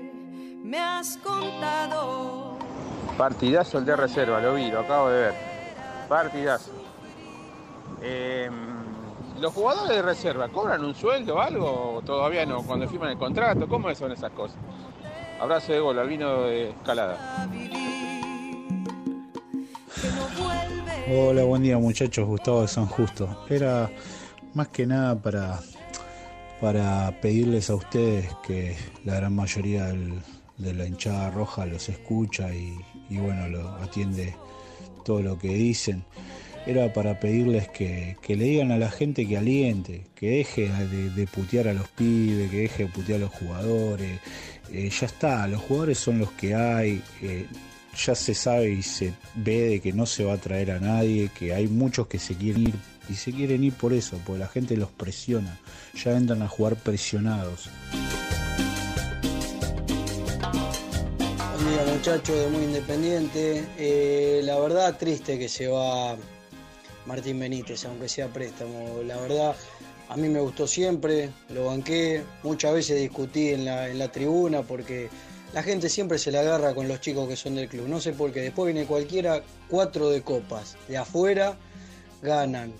me has contado.
Partidazo el de reserva, lo vi, lo acabo de ver. Partidazo. Eh, ¿Los jugadores de reserva cobran un sueldo o algo? ¿O todavía no? Cuando firman el contrato, ¿cómo son esas cosas? Abrazo de gol, Albino de Escalada.
Hola, buen día muchachos, Gustavo de San Justo. Era más que nada para, para pedirles a ustedes que la gran mayoría del- de la hinchada roja los escucha y, bueno, lo atiende todo lo que dicen. Era para pedirles que, que le digan a la gente que aliente, que deje de, de putear a los pibes, que deje de putear a los jugadores. Eh, ya está, los jugadores son los que hay. eh, ya se sabe y se ve de que no se va a traer a nadie, que hay muchos que se quieren ir y se quieren ir por eso, porque la gente los presiona, ya entran a jugar presionados.
Día muchachos de Muy Independiente. Eh, la verdad triste que se va Martín Benítez, aunque sea préstamo. La verdad a mí me gustó siempre, lo banqué, muchas veces discutí en la, en la tribuna porque la gente siempre se la agarra con los chicos que son del club. No sé por qué, después viene cualquiera, cuatro de copas. De afuera ganan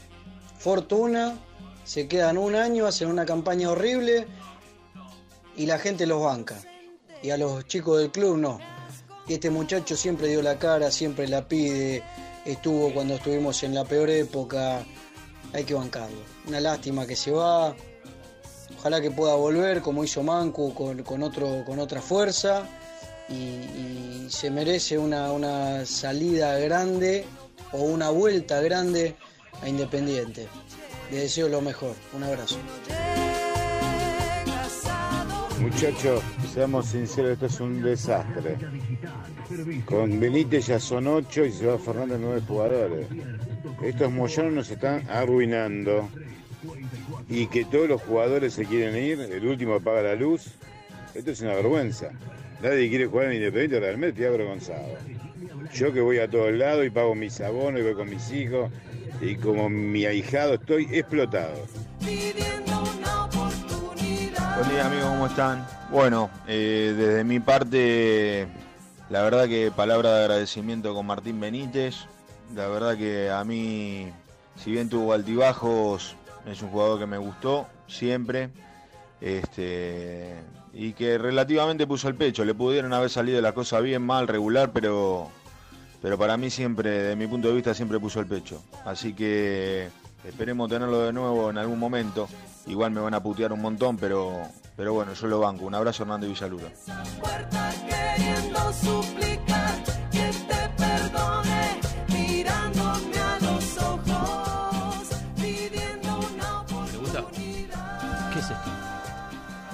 fortuna, se quedan un año, hacen una campaña horrible y la gente los banca. Y a los chicos del club no. Y este muchacho siempre dio la cara, siempre la pide, estuvo cuando estuvimos en la peor época, hay que bancarlo. Una lástima que se va, ojalá que pueda volver como hizo Mancu con, con otro, con otra fuerza y, y se merece una, una salida grande o una vuelta grande a Independiente. Le deseo lo mejor, un abrazo.
Muchachos, seamos sinceros, esto es un desastre. Con Benítez ya son ocho y se va Fernando nueve jugadores. Estos mollones nos están arruinando. Y que todos los jugadores se quieren ir, el último apaga la luz. Esto es una vergüenza. Nadie quiere jugar en Independiente, realmente estoy avergonzado. Yo que voy a todos lados y pago mis abonos y voy con mis hijos y como mi ahijado estoy explotado.
Buen día amigos, ¿cómo están? Bueno, eh, desde mi parte, la verdad que palabra de agradecimiento con Martín Benítez. La verdad que a mí, si bien tuvo altibajos, es un jugador que me gustó siempre. Este, y que relativamente puso el pecho. Le pudieron haber salido las cosas bien, mal, regular, pero, pero para mí siempre, de mi punto de vista, siempre puso el pecho. Así que esperemos tenerlo de nuevo en algún momento. Igual me van a putear un montón, pero, pero bueno, yo lo banco. Un abrazo, Hernando Villaluro.
te.
¿Qué es esto?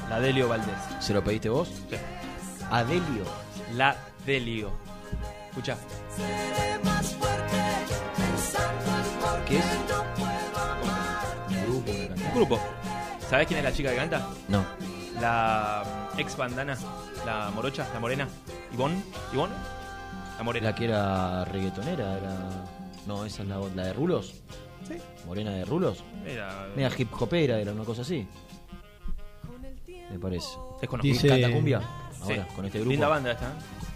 La Delio Valdés.
¿Se lo pediste vos?
Sí.
Adelio.
La Delio. Escucha.
seré más fuerte, pensando en por
¿Qué es?
Un grupo. ¿Sabés quién es la chica que canta?
No.
La ex bandana, la morocha, la morena. ¿Ivonne? ¿Ivonne? La morena.
La que era reggaetonera, era. No, esa es la, la de Rulos.
Sí.
Morena de Rulos.
Era-
Media hip hopera, era una cosa así. Me parece.
Es conocido.
Dice-
¿Canta cumbia?
Sí.
Ahora, con este grupo.
Linda banda esta. ¿eh?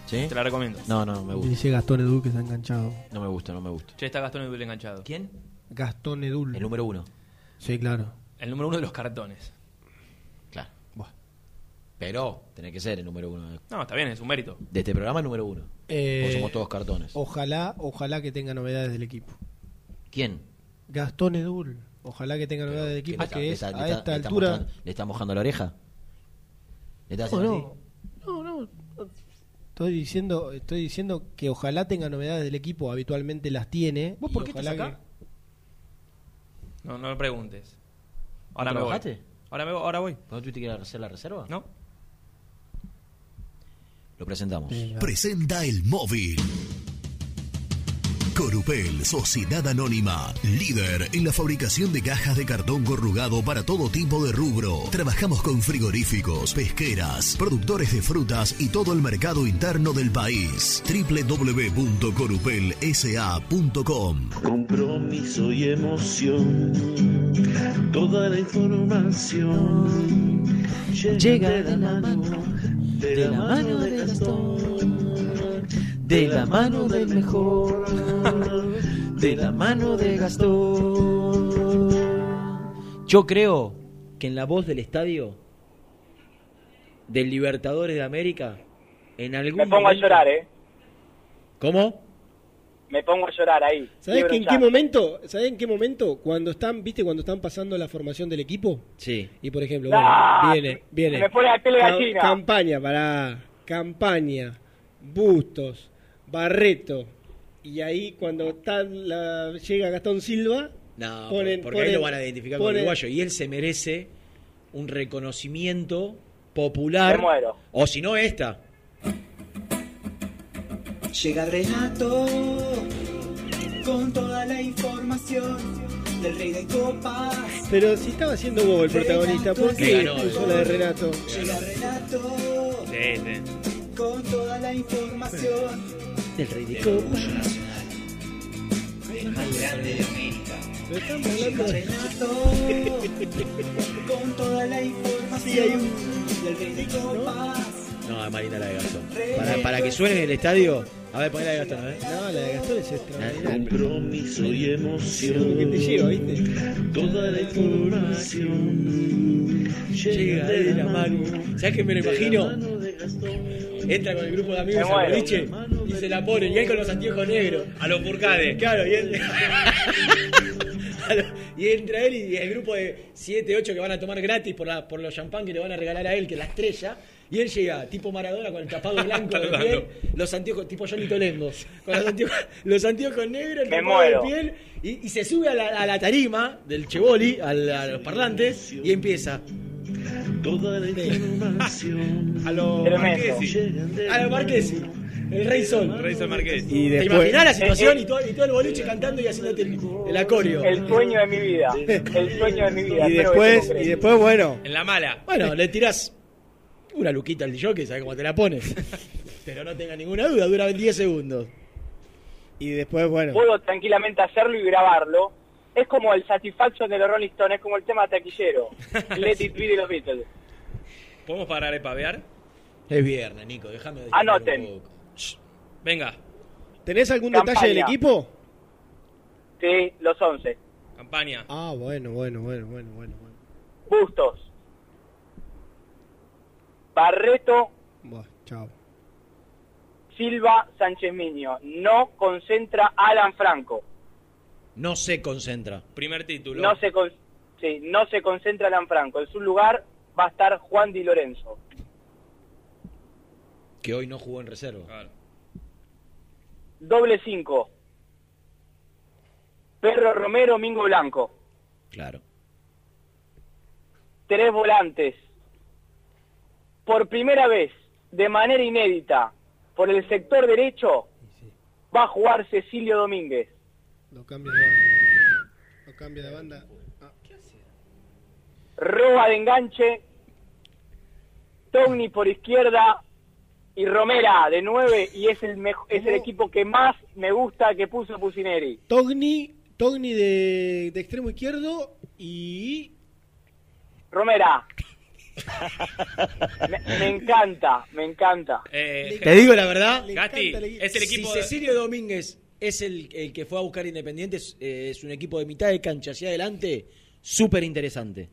¿Sí?
Te la recomiendo.
No, no, no me gusta.
Dice Gastón Edul que está enganchado.
No me gusta, no me gusta.
Che, está Gastón Edul enganchado.
¿Quién?
Gastón Edul.
El número uno.
Sí, claro.
El número uno de los cartones.
Claro. Pero tenés que ser el número uno.
No, está bien, es un mérito.
De este programa, el número uno.
Eh,
Porque somos todos cartones.
Ojalá, ojalá que tenga novedades del equipo.
¿Quién?
Gastón Edul. Ojalá que tenga novedades del equipo,
¿Qué le está-
que
le
es
está- le
a
está-
esta
le está
altura.
mostrando- ¿Le está mojando la oreja? ¿Le está
No,
haciendo
no, no, no. Estoy diciendo, estoy diciendo que ojalá tenga novedades del equipo, habitualmente las tiene.
¿Vos
y
por qué estás
ojalá
acá? No, no me preguntes. Ahora
¿No
me voy.
trabajaste?
Ahora, me voy, ahora voy.
¿No tuviste que ir a hacer la reserva?
¿No?
Lo presentamos.
Presenta el móvil. Corupel, Sociedad Anónima, líder en la fabricación de cajas de cartón corrugado para todo tipo de rubro. Trabajamos con frigoríficos, pesqueras, productores de frutas y todo el mercado interno del país. www.corupelsa.com
Compromiso y emoción, toda la información llega de la mano, de la mano de Gastón, de la mano del mejor, de la mano de Gastón.
Yo creo que en la voz del estadio del Libertadores de América, en algún
Me pongo a
momento-
llorar, ¿eh?
¿Cómo?
Me pongo a llorar ahí.
¿Sabés
Quiebro
que en qué momento? ¿Sabés en qué momento? Cuando están, viste, cuando están pasando la formación del equipo.
Sí.
Y por ejemplo,
Ah,
bueno, viene, viene.
se me pone la
Ca-
gallina.
campaña para campaña, Bustos, Barreto. Y ahí cuando está la- llega Gastón Silva,
No,
ponen-
porque ahí
ponen-
lo van a identificar como
ponen-
uruguayo. Y él se merece un reconocimiento popular.
Me muero.
O si no, esta.
Llega Renato con toda la información del Rey de Copas.
Pero si estaba haciendo vos el protagonista, ¿por qué
ganó,
puso la de. Renato?
Llega Renato
Sí, sí.
con toda la información
Del Rey de
Copas. El más grande de América. Con toda la información del Rey de Copas.
No, Marina la de Gastón. Para, para que suene en el estadio. A ver, poné la de Gastón, a ver.
No, la de Gastón es extraordinaria.
Compromiso y emoción,
que te lleva, ¿viste?
toda la información
Llega de la mano. ¿Sabes qué me lo imagino? Entra con el grupo de amigos
muero.
boliche y se la pone. Y él con los anteojos negros. A los Furcade. Claro, y él. Y entra él y el grupo de 7, 8 que van a tomar gratis por, la, por los champán que le van a regalar a él, que es la estrella. Y él llega, tipo Maradona, con el tapado blanco de piel, los anteojos, tipo Johnny Tolengo, con los anteojos, los anteojos negros, el
Me
tapado de
muero.
piel, y, y se sube a la, a la tarima del Chevoli, a, los parlantes, y empieza.
toda la información
A los
Tremendo.
Marquesi. A los Marquesi. El Rey Sol.
Rey Sol Marqués.
Y
¿Te
después...
imaginas la situación y todo, y todo el boliche cantando y haciéndote el, el acorio?
El sueño de mi vida. El sueño de mi vida.
Y después, y después, bueno,
En la mala.
Bueno, le tirás Una luquita al DJ, ¿sabes cómo te la pones? Pero no tenga ninguna duda, dura 10 segundos.
Y después, bueno.
Puedo tranquilamente hacerlo y grabarlo. Es como el Satisfaction de los Rolling Stones, es como el tema taquillero. Let it be de los Beatles.
¿Podemos parar de pavear?
Es viernes, Nico, déjame
Anoten.
Venga.
¿Tenés algún
Campaña.
detalle del equipo?
Sí, los 11.
Campaña.
Ah, bueno, bueno, bueno, bueno, bueno. bueno.
Bustos. Barreto,
Buah, chao.
Silva, Sánchez Miño. No concentra Alan Franco.
No se concentra.
Primer título.
No se, con- sí, no se concentra Alan Franco. En su lugar va a estar Juan Di Lorenzo.
Que hoy no jugó en reserva.
Doble 5. Perro Romero, Mingo Blanco.
Claro.
Tres volantes. Por primera vez, de manera inédita, por el sector derecho, va a jugar Cecilio Domínguez.
Lo cambia de banda. Lo cambia de banda. Ah,
Roba de enganche, Togni por izquierda y Romera de 9 y es el mejo- es el equipo que más me gusta que puso Pusineri.
Togni, Togni de, de extremo izquierdo y.
Romera. me, me encanta, me encanta.
Eh,
Te digo la verdad.
Gatti, es el equipo
Si
de-
Cecilio Domínguez es el, el que fue a buscar Independiente, es, eh, es un equipo de mitad de cancha hacia adelante, súper interesante.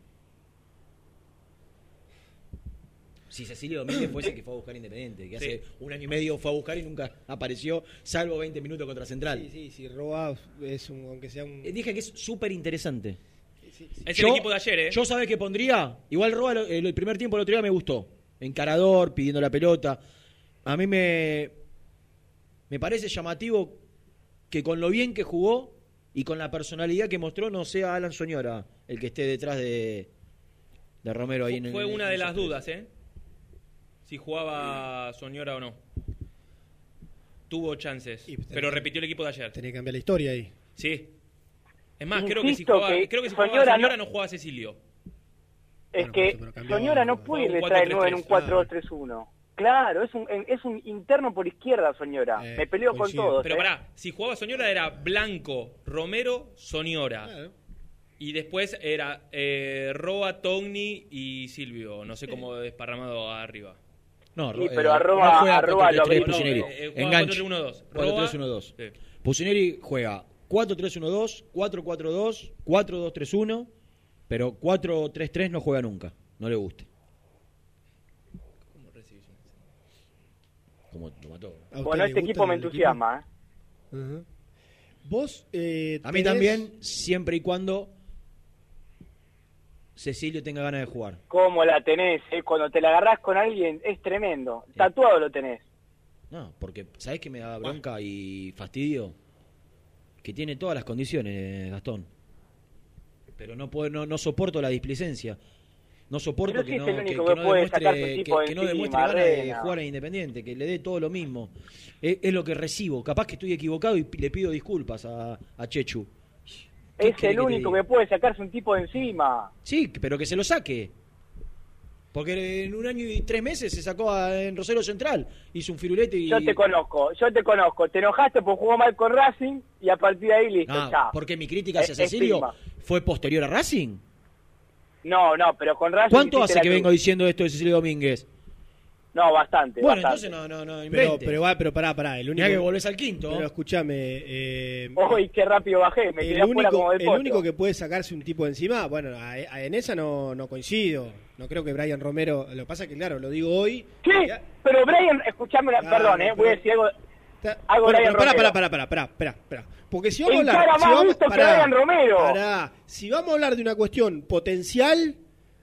Si Cecilio Domínguez fuese el que fue a buscar Independiente, que hace un año y medio fue a buscar y nunca apareció, salvo 20 minutos contra Central.
Sí, sí, sí, Roba es un. Aunque sea un.
Eh, Dije que es súper interesante.
Es el equipo de ayer, ¿eh?
Yo sabes que pondría, igual Roa lo- el, el primer tiempo el otro día me gustó. Encarador, pidiendo la pelota. A mí me me parece llamativo que con lo bien que jugó y con la personalidad que mostró no sea Alan Soñora el que esté detrás de, de Romero ahí en el-
Fue una de las dudas, ¿eh? Si jugaba Soñora o no. Tuvo chances, pero repitió el equipo de ayer.
Tenía que cambiar la historia ahí.
Sí. Es más, creo que si
Insisto
jugaba,
que
creo que si jugaba
Soñora
Soñora
no-
no jugaba Cecilio.
Es que Soñora no puede ir
Un
detrás de 9 en un
4-3-3.
4-2-3-1. Claro, es un, es un interno por izquierda, Soñora.
Eh,
me peleo con todos.
Pero
¿eh?
pará, si jugaba Soñora era Blanco, Romero, Soñora. Y después era eh, Roa, Togni y Silvio. No sé cómo desparramado arriba.
No,
Sí,
Ro-
pero
eh,
arroba-
no juega
arroba
4-3-3
lo ve-
Pusineri.
No, jugaba
Enganche.
4-3-1-2.
4-3-1-2.
Sí.
Pusineri juega 4-3-1-2, 4-4-2, 4-2-3-1, pero 4-3-3 no juega nunca. No le gusta. Como lo mató.
¿A usted
Bueno, este equipo me entusiasma. ¿eh?
Ujú. Vos. eh,
A mí
tenés-
también, siempre y cuando Cecilio tenga ganas de jugar.
¿Cómo la tenés? eh? Cuando te la agarrás con alguien es tremendo. Tatuado lo tenés.
No, porque ¿sabés que me da bronca y fastidio? Que tiene todas las condiciones, Gastón. Pero no puedo, no, no soporto la displicencia. No soporto que no, que, que
que
demuestre, que,
tipo de
que no demuestre ganas de jugar en Independiente, que le dé todo lo mismo. Es, es lo que recibo. Capaz que estoy equivocado y le pido disculpas a, a Chechu. ¿Qué
Es el único que puede sacarse un tipo de encima.
Sí, pero que se lo saque. Porque en un año y tres meses se sacó a- en Rosario Central. Hizo un firulete y...
Yo te conozco, yo te conozco. Te enojaste porque jugó mal con Racing y a partir de ahí listo,
Ah,
chao.
porque mi crítica hacia Cecilio fue posterior a Racing.
No, no, pero con Racing.
¿Cuánto hace que vengo diciendo esto de Cecilio Domínguez?
No, bastante.
Bueno,
bastante.
entonces no, no, no
Pero,
invente.
pero, va, pero pará, pará. El único,
Mirá que volvés al quinto.
Pero escúchame. Eh,
Uy, qué rápido bajé, me
el único,
como del
el único que puede sacarse un tipo de encima, bueno, a- a- en esa no, no coincido. No creo que Brian Romero. Lo que pasa es que, claro, lo digo hoy.
¿Qué? Pero Brian, escuchame,
Ah,
perdón, eh,
no,
voy a
pero-
decir algo.
Está-
Algo
Bueno,
Brian
pero pará,
Romero.
pará, pará, pará, pará, pará, pará. Porque si vamos a hablar. si vamos,
que
pará,
Brian Romero.
pará. si vamos a hablar de una cuestión potencial,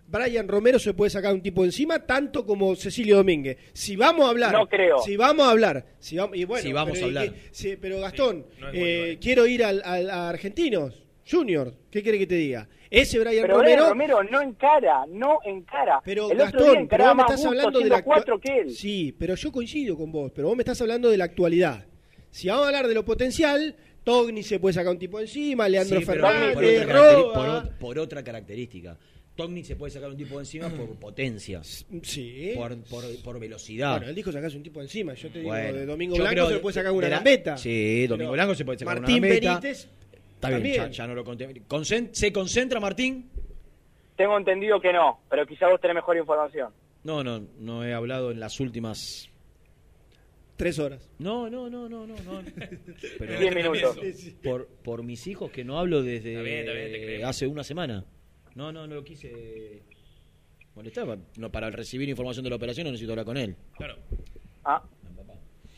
Brian Romero se puede sacar un tipo encima tanto como Cecilio Domínguez. Si vamos a hablar.
No creo.
Si vamos a hablar. Si vamos, y bueno,
Si vamos
pero,
a
¿y
hablar.
Sí, pero Gastón,
no
eh,
bueno,
quiero ir al, al- a Argentinos. Junior, ¿qué quiere que te diga? Ese Brian
Pero
Romero.
Brian Romero no encara, no encara.
Pero
el otro día
Gastón, pero vos me estás hablando de la
cuatro que él.
Sí, pero yo coincido con vos, pero vos me estás hablando de la actualidad. Si vamos a hablar de lo potencial, Togni se puede sacar un tipo encima, Leandro
Sí,
Fernández,
por, otra caracteri-
Roa.
por ot- por otra característica. Togni se puede sacar un tipo de encima por potencia.
Sí.
Por, por, por velocidad.
Bueno, él dijo sacarse un tipo de encima. Yo te digo,
Bueno,
de Domingo Blanco
creo
se le puede sacar
de
una
la-
gambeta.
Sí, Domingo
Pero
Blanco se puede sacar
Martín
una gambeta.
Benítez
Está bien,
también.
ya, ya no lo conté. Concen- ¿Se concentra Martín?
Tengo entendido que no, pero quizá vos tenés mejor información.
No, no, no he hablado en las últimas.
Tres horas.
No, no, no, no, no. no. Pero
Diez minutos.
Por, por mis hijos que no hablo desde
Está bien, está bien,
hace una semana. No, no, no lo quise molestar. No, para recibir información de la operación no necesito hablar con él.
Claro.
Ah.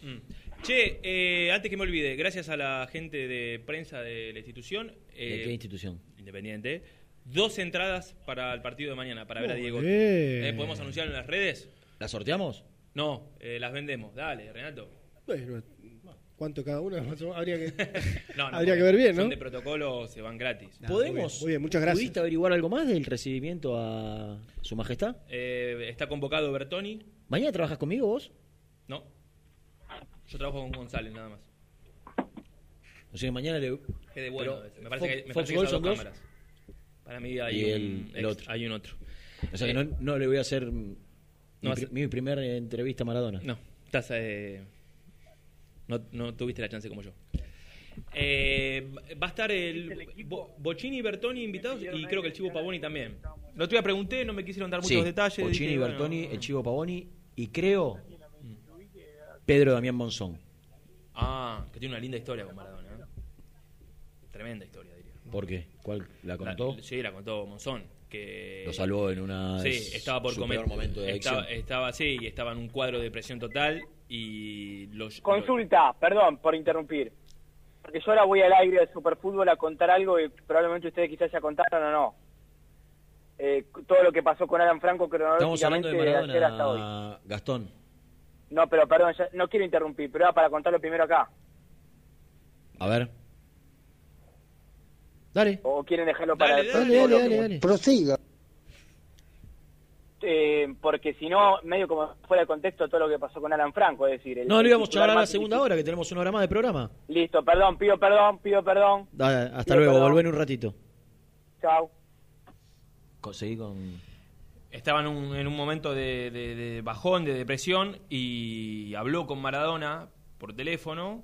Mm. Che, eh, antes que me olvide, gracias a la gente de prensa de la institución.
¿De
eh,
qué institución?
Independiente. Dos entradas para el partido de mañana, para ver a Diego.
bien.
Eh, ¿Podemos anunciarlo en las redes?
¿Las sorteamos?
No, eh, las vendemos. Dale, Renato.
Bueno, ¿cuánto cada una? Más o menos Habría que,
No, no,
habría que
porque
ver bien, ¿no?
Son de protocolo, se van gratis.
¿Podemos?
muy bien, muchas gracias.
¿Pudiste averiguar algo más del recibimiento a su majestad?
Eh, está convocado Bertoni.
¿Mañana trabajas conmigo vos?
No. Yo trabajo con González, nada más.
O sea, que mañana le...
Qué de bueno.
Pero.
Me parece
Fox-
que, me parece que
son
dos cámaras. Para mí hay
Y
un,
el- el
ex-
otro.
Hay un otro.
O sea, que no, no le voy a hacer mi,
No hace-
mi primer entrevista a Maradona.
No, estás. eh, no, no tuviste la chance como yo. Eh, va a estar el Bo- Bocini y Bertoni invitados y creo que el Chivo Pavoni también. Lo otro día pregunté, no me quisieron dar muchos
Sí,
detalles.
Bocini,
dije, bueno,
Bertoni, el Chivo Pavoni y creo Pedro Damián Monzón.
Ah, que tiene una linda historia con Maradona. ¿eh? Tremenda historia, diría.
¿Por qué? ¿Cuál la contó?
La- sí, la contó Monzón. Que
Lo salvó en una
Sí, estaba por
su
comer.
peor momento de
estaba,
adicción.
estaba, sí, y estaba en un cuadro de presión total y los.
Consulta, perdón por interrumpir. Porque yo ahora voy al aire del Superfútbol a contar algo y probablemente ustedes quizás ya contaron o no. Eh, todo lo que pasó con Alan Franco
Estamos hablando
cronológicamente
de
de ayer hasta hoy.
Maradona, Gastón.
No, pero perdón, ya- no quiero interrumpir, pero era para contarlo primero acá.
A ver. Dale.
¿O quieren dejarlo para
Dale,
después?
dale, dale, dale.
Prosiga.
Eh, porque si no, medio como fuera de contexto todo lo que pasó con Alan Franco, es decir... el-
No, lo íbamos a charlar a la segunda hora, que tenemos una hora más de programa.
Listo, perdón, pido perdón, pido perdón.
Dale, hasta
Pido
luego,
perdón.
volvé en un ratito.
Chao.
Conseguí con...
Estaba en un, en un momento de, de- de bajón, de depresión, y habló con Maradona por teléfono.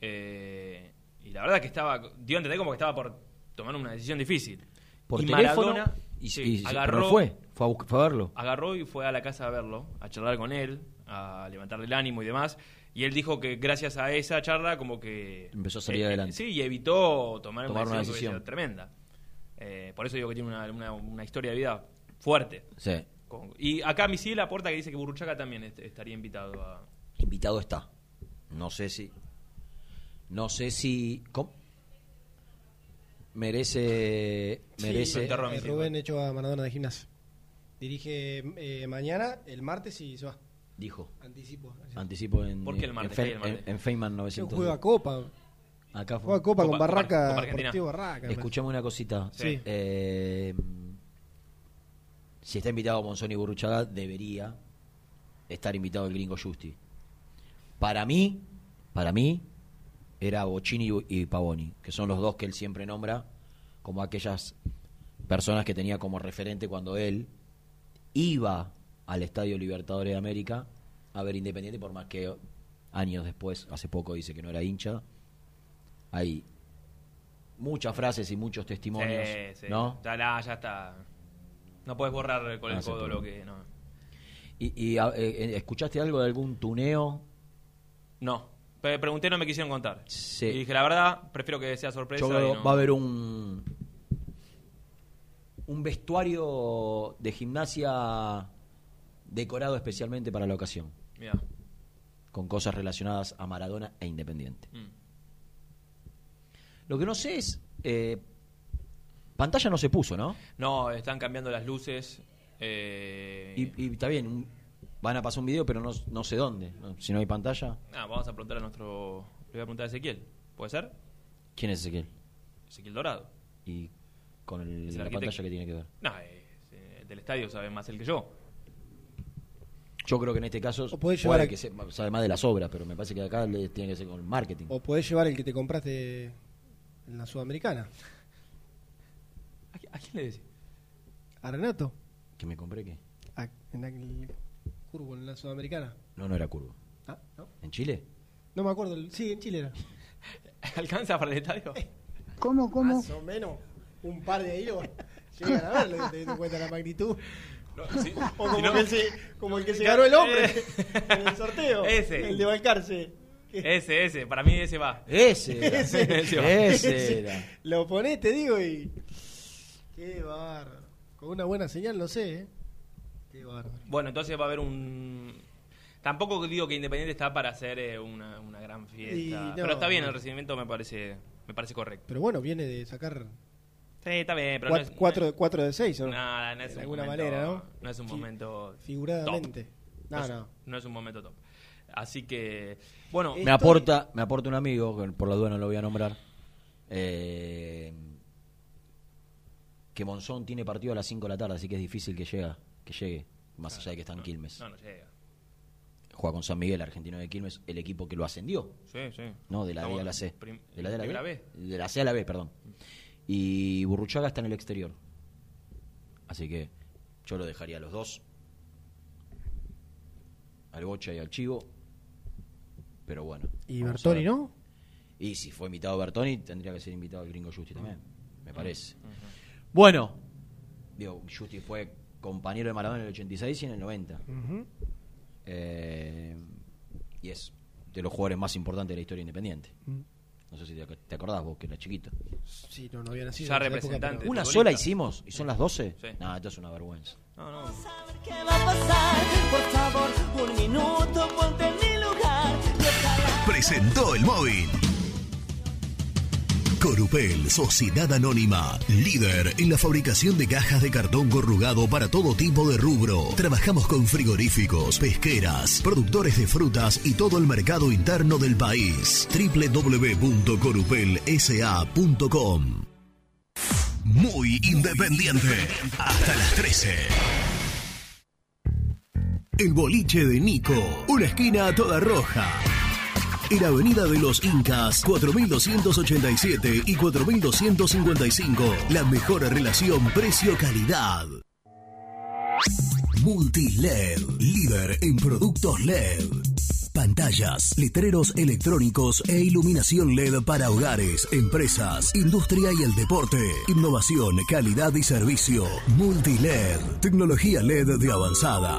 eh, y la verdad que estaba, dio a entender como que estaba por tomar una decisión difícil.
Por
y
teléfono,
Maradona
y-
sí,
y-
agarró,
pero fue, fue a, fue a verlo.
agarró y fue a la casa a verlo, a charlar con él, a levantarle el ánimo y demás. Y él dijo que gracias a esa charla como que...
Empezó a salir
eh,
adelante.
Sí, y evitó tomar,
Tomar
una decisión, tremenda. Eh, por eso digo que tiene una, una- una historia de vida fuerte.
Sí.
Con- y acá Misil aporta que dice que Burruchaga también est- estaría invitado a...
Invitado está. No sé si... No sé si... ¿Cómo? Merece... Merece...
Eh, Rubén echó a Maradona de gimnasio. Dirige eh, mañana, el martes y se va.
Dijo.
Anticipo.
Anticipo en,
¿Por qué el martes?
en,
¿Qué hay el
Fe-
martes?
en- en Feynman
Se
900.
juega Copa.
Acá
Juega Copa, con
Copa-
Barraca,
Copa.
Deportivo Barraca. me
Escuchame una cosita.
Sí.
Eh, si está invitado Monzón y Burruchaga, debería estar invitado el gringo Justi. Para mí, para mí, era Bocini y Pavoni, que son los dos que él siempre nombra como aquellas personas que tenía como referente cuando él iba al Estadio Libertadores de América a ver Independiente, por más que años después, hace poco dice que no era hincha. Hay muchas frases y muchos testimonios,
Sí, sí.
¿no?
Ya, la- ya está. No puedes borrar con
Ah,
el
se
codo lo que... No.
¿Y, y, a- eh, escuchaste algo de algún tuneo?
No. Pregunté, no me quisieron contar.
Sí.
Y dije, la verdad, prefiero que sea sorpresa.
Yo creo
y no-
va a haber un un vestuario de gimnasia decorado especialmente para la ocasión,
Mirá.
con cosas relacionadas a Maradona e Independiente.
Mm.
Lo que no sé es eh, pantalla no se puso, ¿no?
No, están cambiando las luces. eh,
Y, y está bien, un- van a pasar un video, pero no, no sé dónde. ¿no? Si no hay pantalla,
ah, vamos a preguntar a nuestro... Le voy a preguntar a Ezequiel. ¿Puede ser?
¿quién es Ezequiel?
Ezequiel Dorado.
Y con el-
el
la pantalla que tiene que ver.
No, eh, del estadio sabe más él que yo.
Yo creo que en este caso
O
puede
llevar a-
que se- sabe más de las obras, pero me parece que acá le tiene que ser con el marketing.
O podés llevar el que te compraste en la Sudamericana.
¿A, qui- a quién le decís?
¿A Renato?
¿Que me compré qué?
En aquel curvo en la Sudamericana.
No, no era curvo.
Ah, ¿no?
¿En Chile?
No me acuerdo. el- Sí, en Chile era.
¿Alcanza para el estadio?
¿Cómo, cómo?
Más o menos un par de hilos llegan a verlo, teniendo en cuenta la magnitud.
sí.
O como,
Si no-
que el se- como el que se ganó el hombre en el sorteo.
Ese.
El de Balcarce.
Ese, ese, para mí ese va.
Ese era.
Ese,
Ese va.
Ese era.
Lo ponés, te digo, y. Qué bárbaro. Con una buena señal, no sé, ¿eh? Qué.
Bueno, entonces va a haber un... Tampoco digo que Independiente está para hacer eh, una, una gran fiesta.
Y no.
pero está bien, el recibimiento me parece me parece correcto.
Pero bueno, viene de sacar
Sí, está bien, pero no es,
4 de 6, ¿o no?
Nada, no es
de
un
alguna
momento-
manera, ¿no?
No es un
Fi-
momento
Figuradamente.
top.
No,
es,
no.
no es un momento top. Así que, bueno,
Me aporta, me aporta un amigo, que por la duda no lo voy a nombrar, eh, que Monzón tiene partido a las 5 de la tarde, así que es difícil que, llega, que llegue, más allá de que está en Quilmes.
No, no llega.
Juega con San Miguel, argentino de Quilmes, el equipo que lo ascendió.
Sí, sí.
No, de la
Estamos
D a la C. ¿De la D a la, B? De la C a la B, perdón. Y Burruchaga está en el exterior. Así que yo lo dejaría a los dos. Al Bocha y al Chivo. Pero bueno.
¿Y Bertoni, no?
Y si fue invitado Bertoni, tendría que ser invitado el gringo Justi también,
Mm.
me parece. Bueno, digo, Justi fue compañero de Maradona en el 86 y en el 90.
Ujú.
Eh, y es de los jugadores más importantes de la historia independiente.
Mm.
No sé si te, te acordás vos, que eras chiquito.
Sí, no, no había nacido.
Ya
época,
¿Una sola hicimos? ¿Y son las 12?
Sí.
No, esto es una vergüenza.
No, no.
¿Qué va a pasar? Por favor, un minuto, ponte en mi lugar.
Presentó el móvil. Corupel, Sociedad Anónima, líder en la fabricación de cajas de cartón corrugado para todo tipo de rubro. Trabajamos con frigoríficos, pesqueras, productores de frutas y todo el mercado interno del país. www.corupelsa.com Muy independiente. Hasta las 13. El boliche de Nico. Una esquina toda roja. En Avenida de los Incas, 4287 y 4255. La mejor relación precio-calidad. Multiled, líder en productos LED. Pantallas, letreros electrónicos e iluminación LED para hogares, empresas, industria y el deporte. Innovación, calidad y servicio. Multiled, tecnología LED de avanzada.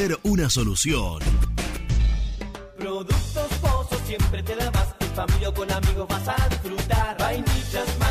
una solución.
Productos Pozo siempre te da más. En familia o con amigos vas a disfrutar. Vainillas, magdalenas,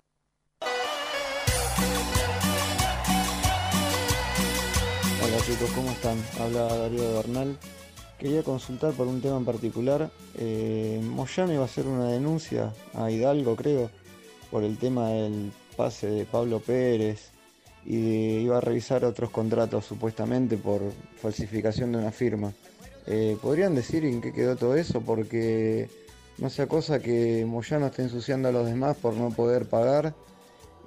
Chicos, ¿cómo están? Habla Darío Bernal. Quería consultar por un tema en particular. Eh, Moyano iba a hacer una denuncia a Hidalgo, creo, por el tema del pase de Pablo Pérez y de- iba a revisar otros contratos supuestamente por falsificación de una firma. Eh, ¿Podrían decir en qué quedó todo eso? Porque no sea cosa que Moyano esté ensuciando a los demás por no poder pagar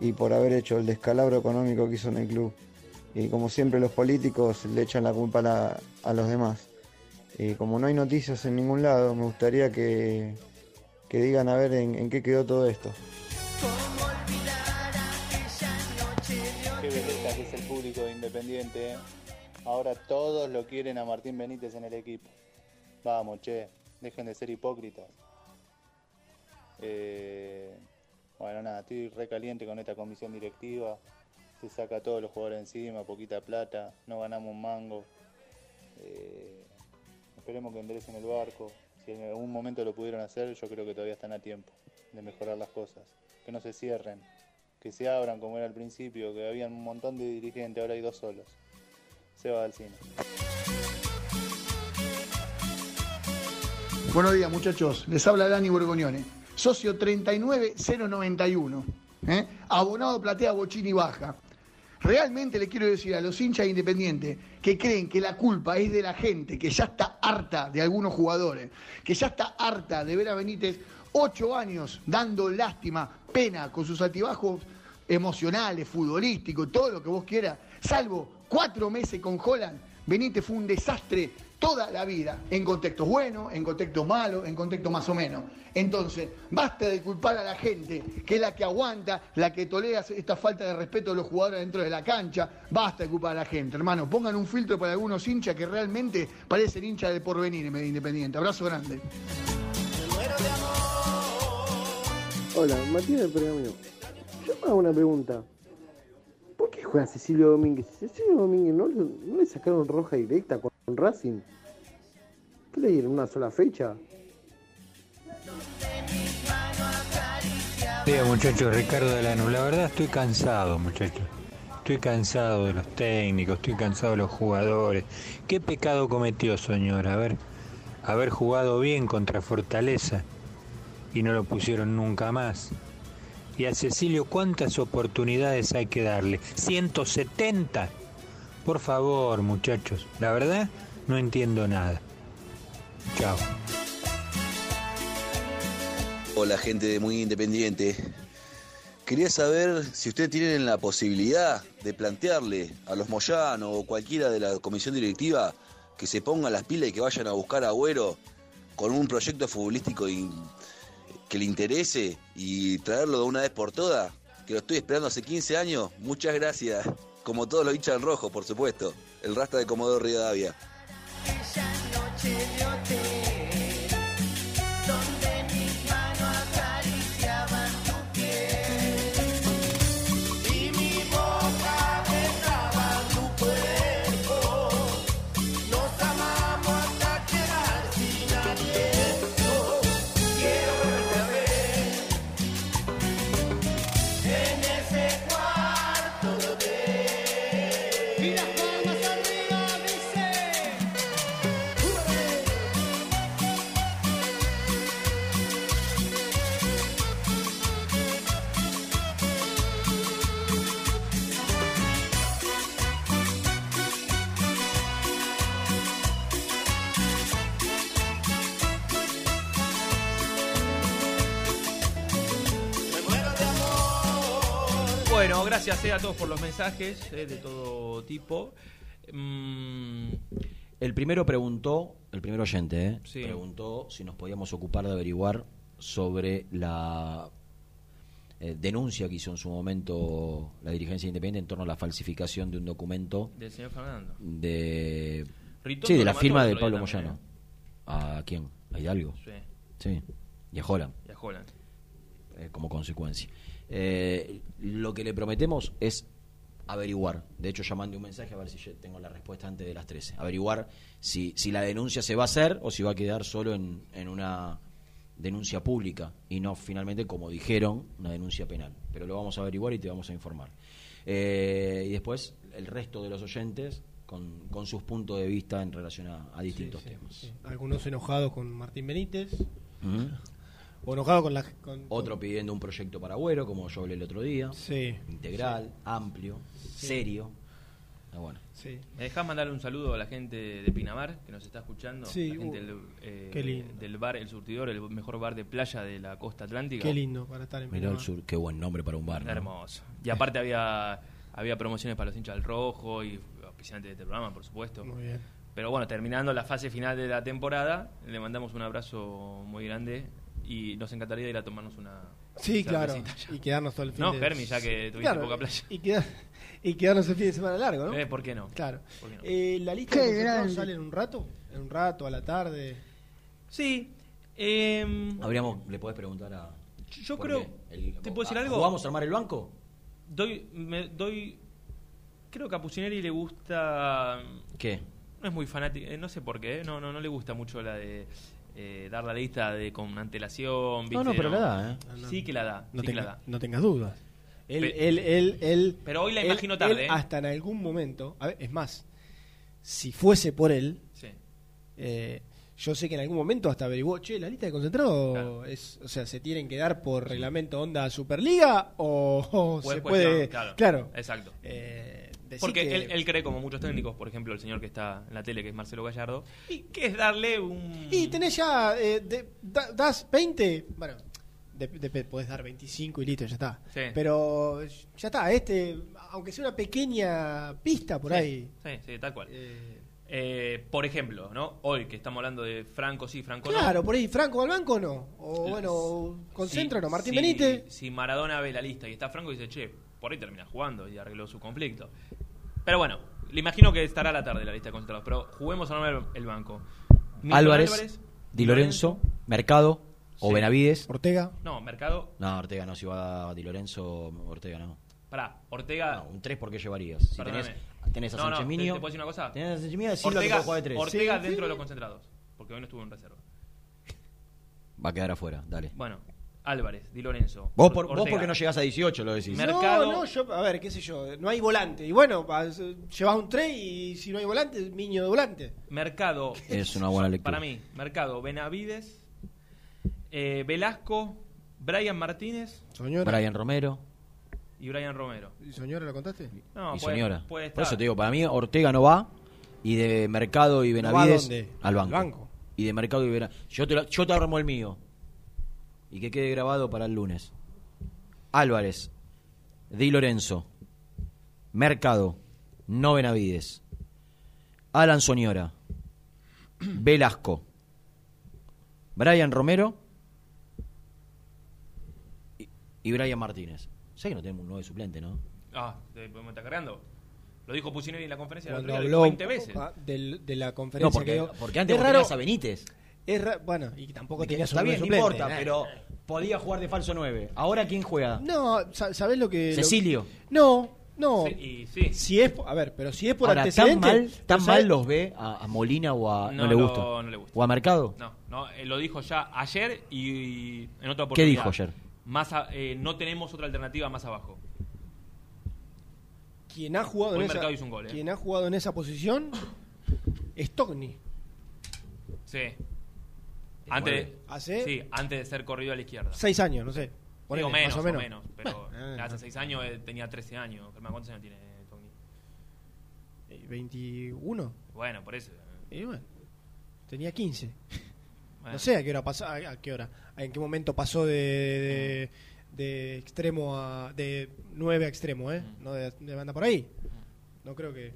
y por haber hecho el descalabro económico que hizo en el club. Y como siempre los políticos le echan la culpa a, los demás. Y como no hay noticias en ningún lado, me gustaría que, que digan a ver en, qué quedó todo esto.
Qué belleza que es el público de Independiente. ¿eh? Ahora todos lo quieren a Martín Benítez en el equipo. Vamos, che, dejen de ser hipócritas. Eh, bueno, nada, estoy recaliente con esta comisión directiva. Se saca a todos los jugadores encima, poquita plata, no ganamos un mango. Eh, esperemos que enderecen el barco. Si en algún momento lo pudieron hacer, yo creo que todavía están a tiempo. de mejorar las cosas, que no se cierren, que se abran como era al principio, que había un montón de dirigentes, ahora hay dos solos. Se va al cine.
Buenos días, muchachos. Les habla Dani Borgognone. Socio 39091. ¿eh? Abonado platea Bochini Baja. Realmente le quiero decir a los hinchas independientes que creen que la culpa es de la gente, que ya está harta de algunos jugadores, que ya está harta de ver a Benítez ocho años dando lástima, pena con sus altibajos emocionales, futbolísticos, todo lo que vos quieras, salvo cuatro meses con Holland, Benítez fue un desastre toda la vida, en contextos buenos, en contextos malos, en contextos más o menos. Entonces, basta de culpar a la gente, que es la que aguanta, la que tolera esta falta de respeto de los jugadores dentro de la cancha, basta de culpar a la gente, hermano. Pongan un filtro para algunos hinchas que realmente parecen hinchas del porvenir en independiente. Abrazo grande.
Hola, Matías del Pergamino. Yo me hago una pregunta. ¿Por qué juega Cecilio Domínguez? Cecilio Domínguez no, le- sacaron roja directa con Racing. ¿Qué le dieron? ¿Una sola fecha?
Bien, muchachos, Ricardo Delano. La verdad estoy cansado, muchachos. Estoy cansado de los técnicos, estoy cansado de los jugadores. ¿Qué pecado cometió, señor? A ver, haber jugado bien contra Fortaleza y no lo pusieron nunca más. Y a Cecilio, ¿cuántas oportunidades hay que darle? ¿170? Por favor, muchachos. La verdad, no entiendo nada. Chao.
Hola gente de Muy Independiente. Quería saber si ustedes tienen la posibilidad de plantearle a los Moyano o cualquiera de la comisión directiva que se pongan las pilas y que vayan a buscar a Agüero con un proyecto futbolístico in- que le interese y traerlo de una vez por todas, que lo estoy esperando hace 15 años. Muchas gracias. Como todos los hinchas del rojo, por supuesto. El rasta de Comodoro Rivadavia.
Gracias eh, a todos por los mensajes eh, de todo tipo. Mm,
El primero preguntó, el primer oyente, ¿eh?
Sí.
preguntó si nos podíamos ocupar de averiguar sobre la eh, denuncia que hizo en su momento la dirigencia independiente en torno a la falsificación de un documento
del señor Fernando.
de sí de la firma de Pablo Moyano. ¿A quién? ¿A Hidalgo?
Sí.
Sí. Y a Holland
Y a Holland.
eh, como consecuencia. Eh, lo que le prometemos es averiguar. De hecho, ya mandé un mensaje a ver si yo tengo la respuesta antes de las 13. Averiguar si, si la denuncia se va a hacer o si va a quedar solo en, en una denuncia pública y no finalmente, como dijeron, una denuncia penal. Pero lo vamos a averiguar y te vamos a informar. Eh, y después, el resto de los oyentes con, con sus puntos de vista en relación a, a distintos
Sí, sí,
temas.
sí. Algunos enojados con Martín Benítez.
Ujú.
O enojados con la. con-
Otro pidiendo un proyecto para Agüero, como yo hablé el otro día.
Sí.
Integral, amplio, serio. Ah, bueno.
Sí.
¿Me dejás mandarle un saludo a la gente de Pinamar que nos está escuchando?
Sí,
la gente
uh,
del, eh,
qué lindo.
del bar El Surtidor, el mejor bar de playa de la costa atlántica.
Qué lindo para estar en
Mirá el
Pinamar.
sur, qué buen nombre para un bar. ¿no?
Hermoso. Y aparte había había promociones para los hinchas del rojo y auspiciantes de este programa, por supuesto.
Muy bien.
Pero bueno, terminando la fase final de la temporada, le mandamos un abrazo muy grande y nos encantaría ir a tomarnos una
Sí, claro. Y quedarnos todo el fin
No,
de
Fermi, ya que tuviste
Claro,
poca playa.
Y, quedar- y quedarnos el fin de semana largo, ¿no?
Eh, ¿por qué no?
Claro.
¿Por qué no?
Eh, ¿La lista
Qué
de sale en un rato? ¿En un rato, a la tarde?
Sí. em,
Habríamos, le podés preguntar a.
Yo
¿por
creo-?
El-
¿te puedo decir
¿a-
algo?
¿Jugamos a armar el banco?
doy, me doy. Creo que a Pucineri le gusta.
¿Qué?
No es muy fanático, eh, no sé por qué, no, no, no le gusta mucho la de eh, dar la lista de con antelación.
No, no,
¿viste?
pero la da, ¿eh?
Sí que la da.
No,
sí que
tenga-
la da.
no tengas dudas. Él,
Pe-
él, él, él-
Pero hoy la
él-
imagino tarde,
él
¿eh?
hasta en algún momento, a ver, es más, si fuese por él,
Sí.
eh, yo sé que en algún momento hasta averiguó, che, la lista de concentrados es, o sea, se tienen que dar por reglamento onda Superliga o, o
Pues
se puede,
claro,
claro,
Exacto.
eh,
Porque
que-
él, él cree, como muchos técnicos, por ejemplo, el señor que está en la tele, que es Marcelo Gallardo, y que es darle un.
Y tenés ya, eh, de- da- das 20, bueno, de, de- podés dar 25 y listo, ya está.
Sí.
Pero ya está, este, aunque sea una pequeña pista por
Sí,
ahí.
Sí, sí, tal cual. Eh, por ejemplo, ¿no? Hoy que estamos hablando de Franco sí, Franco no.
Claro, por ahí, ¿Franco al banco o no? O bueno, o Martín
sí,
Benítez.
Si Maradona ve la lista y está Franco, dice, che, por ahí termina jugando y arregló su conflicto. Pero bueno, le imagino que estará a la tarde la lista de concentrados. Pero juguemos a el, el banco. Milton
Álvarez, Di Lorenzo, Mercado o
Sí.
Benavides.
Ortega.
No, Mercado.
No, Ortega no, si va a Di Lorenzo, Ortega no.
Pará, Ortega.
No, un 3 porque llevarías. Si tenés, tenés a
No,
Sánchez
¿te-
Minio.
¿Te, puedo decir una cosa?
Tenés a Sánchez Minio, que
Ortega,
jugar de tres.
Ortega
Sí,
dentro
sí.
de los concentrados. Porque hoy no estuvo en reserva.
Va a quedar afuera, dale.
Bueno, Álvarez, Di Lorenzo.
Vos, por, vos porque no llegás a 18 lo decís.
Mercado.
No, no, yo, a ver, qué sé yo, no hay volante. Y bueno, llevas un 3 y si no hay volante, niño de volante.
Mercado.
Es una buena lectura.
Para mí, Mercado, Benavides, eh, Velasco, Brian Martínez
Soñora.
Brian Romero
y Brian Romero.
¿Y Soñora lo contaste?
No,
y
puede-
Soñora.
puede
Por eso
estar.
te digo, para mí Ortega no va. Y de Mercado y
¿No va a
Benavides
dónde?
al banco. Y de Mercado y Benavides. Yo te, lo- yo te armo el mío. Y que quede grabado para el lunes. Álvarez, Di Lorenzo, Mercado, no Benavides, Alan Soñora, Velasco, Brian Romero y, y Brian Martínez. ¿Sabes que no tenemos un 9 suplente, no?
Ah, ¿te- ¿me está cargando? Lo dijo Pusineri en la conferencia
Cuando
otro día, lo
habló
dijo 20 veces.
ah, del- de la conferencia
No, porque,
que dio.
porque antes
Es raro-
a Benítez.
Es ra- bueno, y tampoco
Está
un
bien, no
suplente.
importa,
Eh.
pero podía jugar de falso 9. ¿Ahora quién juega?
No, sa- ¿sabés lo que. lo-
Cecilio.
No, no.
Sí, y sí.
Si es, a ver, pero si es por
Ahora, ¿tan mal, tan mal los ve a, a Molina o a... No,
No
le
lo-
gusta?
no le gusta.
¿O a Mercado?
No, no, eh, lo dijo ya ayer y, y en otra oportunidad.
¿Qué dijo ayer?
Más a- eh, no tenemos otra alternativa más abajo.
Quien ha jugado
Hoy
en esa,
Mercado hizo un gol, eh.
quien ha jugado en esa posición es Togni.
Sí. Antes,
¿Hace?
sí, antes de ser corrido a la izquierda.
Seis años, no sé.
Digo
Ponele,
menos,
más o menos.
pero
Bueno,
hace
eh,
6 años eh, tenía 13 años. Germán, ¿Cuántos años tiene Togni?
eh, 21.
Bueno, por eso.
Y bueno, tenía 15.
Bueno.
No sé a qué hora pasó, a a qué hora, en qué momento pasó de, de, de extremo a de 9 a extremo, ¿eh? No de, de banda por ahí. No creo que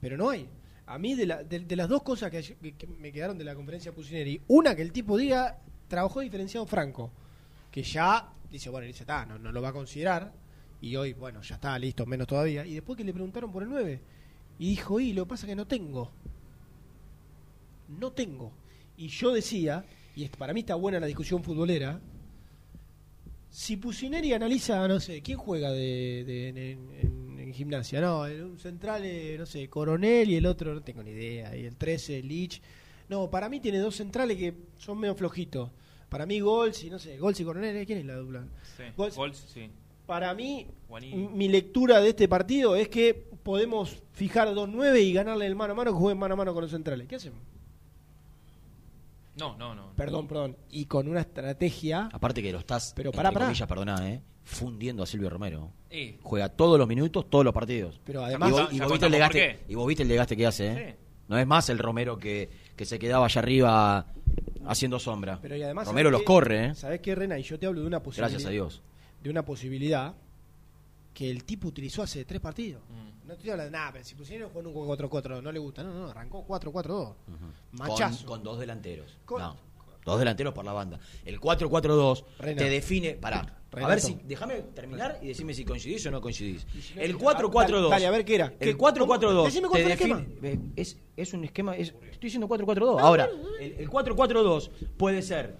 pero no hay. A mí de, la- de, de las dos cosas que, me quedaron de la conferencia Pusineri, una que el tipo diga trabajó diferenciado Franco, que ya dice, bueno, dice, está, no, no lo va a considerar y hoy, bueno, ya está, listo, menos todavía. Y después que le preguntaron por el 9 y dijo, y lo que pasa es que no tengo no tengo. Y yo decía, y para mí está buena la discusión futbolera, si Pusineri analiza, no sé, ¿quién juega de, en- en gimnasia? No, un central, eh, no sé, Coronel y el otro, no tengo ni idea, y el 13, Lich. No, para mí tiene dos centrales que son medio flojitos. Para mí, Gols y no sé, Gols y Coronel, ¿eh? ¿quién es la dupla?
Sí,
Gols-
Gols, sí.
Para mí, mi lectura de este partido es que podemos fijar 2-9 y ganarle el mano a mano que jueguen mano a mano con los centrales. ¿Qué hacemos?
No, no, no.
Perdón, perdón. Y con una estrategia.
Aparte que lo estás,
Pero pará.
comillas, perdoná, ¿eh? fundiendo a Silvio Romero.
Sí.
Juega todos los minutos, todos los partidos.
Pero
y
además.
vos, y vos viste el desgaste, y vos viste el desgaste que hace, ¿eh?
Sí.
No es más el Romero que, que se quedaba allá arriba haciendo sombra.
Pero y además.
Romero
¿sabés
los corre, ¿eh?
¿Sabés qué, Rena? Y yo te hablo de una posibilidad.
Gracias a Dios.
De una posibilidad que el tipo utilizó hace tres partidos.
Mm.
No estoy hablando de nada, pero si pusieron con un 4-4, no le gusta. No, no, arrancó 4-4-2.
Con,
Machazo.
con dos delanteros.
Con-
No, dos delanteros por la banda. El 4-4-2
Renato.
te define. Pará. A
Renato.
ver si. Déjame terminar y decime si coincidís o no coincidís. El
dale,
4-4-2.
dale, a ver, ¿qué era? ¿Qué-
El 4-4-2
Decime cuál
te define. eh, Es, es un esquema. es- estoy diciendo 4-4-2. Ahora, el, el 4-4-2 puede ser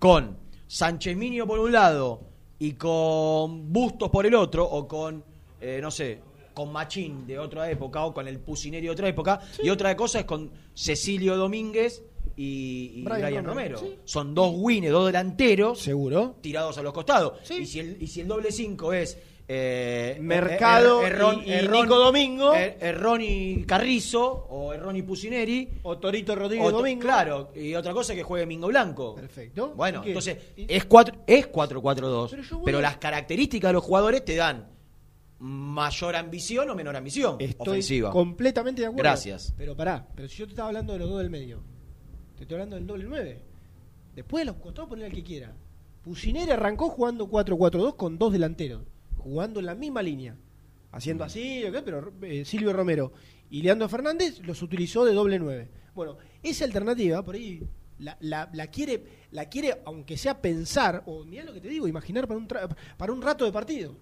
con Sánchez Minio por un lado y con Bustos por el otro, o con, eh, no sé, con Machín de otra época, o con el Pusineri de otra época, y otra cosa es con Cecilio Domínguez y, y
Brian
Brian,
Romero,
Romero.
sí.
Son dos wines, dos delanteros.
Seguro.
Tirados a los costados. Y, si el, y si el doble 5 es. Eh,
Mercado
Er- Errón-
y- y
Errón-
Nico Domingo.
Er- Erroni Carrizo o Erroni Pusineri.
O Torito Rodríguez
o
Domingo.
Claro, y otra cosa es que juegue Mingo Blanco.
Perfecto.
Bueno, entonces
¿Y-
es 4 es 4-4-2,
Pero
pero,
a-
las características de los jugadores te dan mayor ambición o menor ambición
Estoy
ofensiva.
completamente de acuerdo.
Gracias.
Pero pará, pero si yo te estaba hablando de los dos del medio, te estoy hablando del doble 9. Después de los costados poner al que quiera. Pusineri arrancó jugando 4-4-2 con dos delanteros, jugando en la misma línea. Haciendo así, ¿ok? pero eh, Silvio Romero y Leandro Fernández los utilizó de doble 9. Bueno, esa alternativa, por ahí, la, la- la quiere, la quiere, aunque sea pensar, o mirá lo que te digo, imaginar para un, tra- para un rato de partido.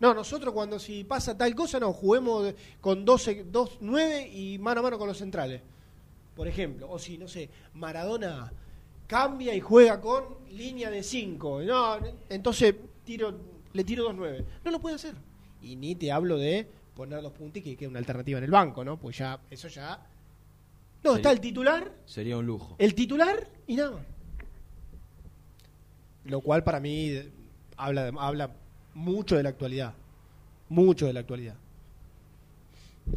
No, nosotros cuando si pasa tal cosa, no, juguemos de- con 12, 2, 9 y mano a mano con los centrales. Por ejemplo, o si, no sé, Maradona cambia y juega con línea de 5. No, entonces tiro, le tiro 2, 9. No lo puede hacer. Y ni te hablo de poner dos puntos y que quede una alternativa en el banco, ¿no? Pues ya, eso ya... No,
Sería-
está el titular,
Sería un lujo.
el titular y nada más. Lo cual para mí eh, habla, habla mucho de la actualidad. Mucho de la actualidad.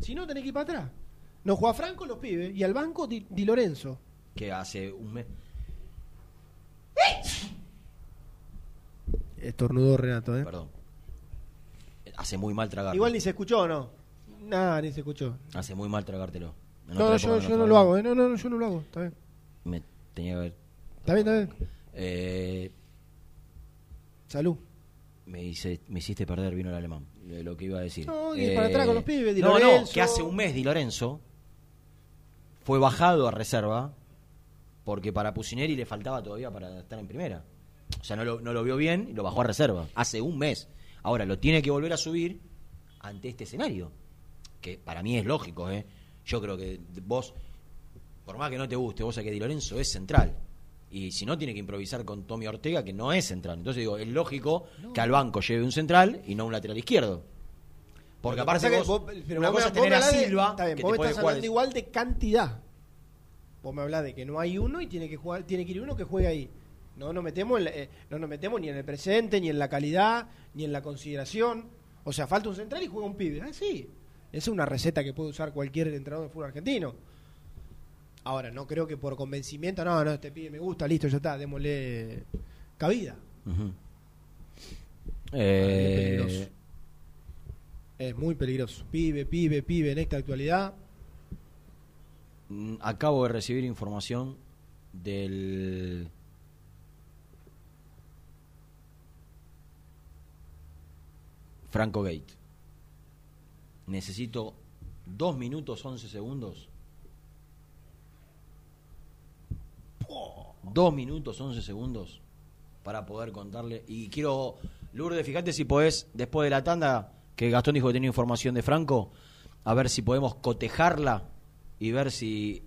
Si no, tenés que ir para atrás. No juega Franco, los pibes. Y al banco, Di, Di Lorenzo.
Que hace un mes.
Estornudó Renato, ¿eh?
Perdón. Hace muy mal tragar.
Igual ni se escuchó, ¿no? Nada, ni se escuchó.
Hace muy mal tragártelo. En
No,
otra
yo,
época
yo
lo
no lo hago, ¿eh? No, no, no, yo no lo hago. Está bien.
Me tenía que ver.
Está bien, está bien.
Eh,
Salud.
me, hice- me hiciste perder vino el alemán. Lo que iba a decir. Eh,
No, y para atrás con los pibes, Di
no, no,
Lorenzo.
que hace un mes Di Lorenzo fue bajado a reserva porque para Pusineri le faltaba todavía para estar en primera. O sea, no lo, no lo vio bien y lo bajó a reserva. Hace un mes. Ahora lo tiene que volver a subir ante este escenario. Que para mí es lógico, ¿eh? Yo creo que vos, por más que no te guste, vos sabés que Di Lorenzo es central. Y si no, tiene que improvisar con Tommy Ortega, que no es central. Entonces digo, es lógico que al banco lleve un central y no un lateral izquierdo. Porque aparte
es
vos,
vos- pero
una
vos
cosa
me-
es tener a
de-
Silva,
está bien,
que
vos
te
me
puede
estás
jugar
hablando igual de cantidad. Vos me hablás de que no hay uno y tiene que jugar, tiene que ir uno que juegue ahí. No nos metemos en la- eh, no nos metemos ni en el presente, ni en la calidad, ni en la consideración. O sea, falta un central y juega un pibe. Ah, sí. Esa es una receta que puede usar cualquier entrenador de fútbol argentino. Ahora, no creo que por convencimiento, no, no, este pibe me gusta, listo, ya está, démosle cabida.
Ujú.
Es
Eh,
peligroso. Es muy peligroso. Pibe, pibe, pibe en esta actualidad.
Mm, Acabo de recibir información del Franco Gate. Necesito 2 minutos 11 segundos. 2 minutos 11 segundos para poder contarle. Y quiero, Lourdes, fíjate si podés, después de la tanda, que Gastón dijo que tenía información de Franco, a ver si podemos cotejarla y ver si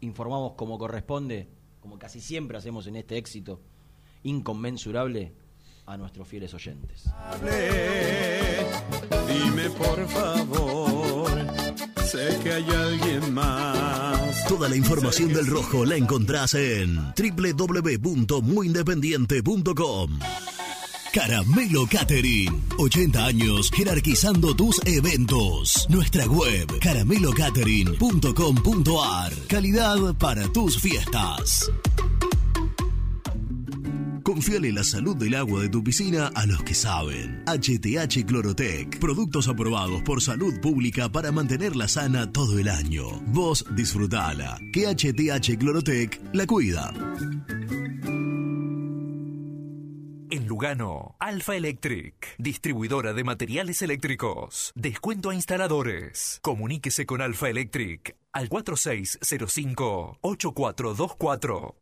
informamos como corresponde, como casi siempre hacemos en este éxito inconmensurable, a nuestros fieles oyentes.
Dime por favor, sé que hay alguien más.
Toda la información del rojo la encontrás en www.muyindependiente.com. Caramelo Catering. 80 años jerarquizando tus eventos. Nuestra web caramelocatering.com.ar. Calidad para tus fiestas. Confíale la salud del agua de tu piscina a los que saben. HTH Clorotec. Productos aprobados por salud pública para mantenerla sana todo el año. Vos disfrutala. Que HTH Clorotec la cuida.
En Lugano, Alfa Electric, distribuidora de materiales eléctricos. Descuento a instaladores. Comuníquese con Alfa Electric al 4605-8424.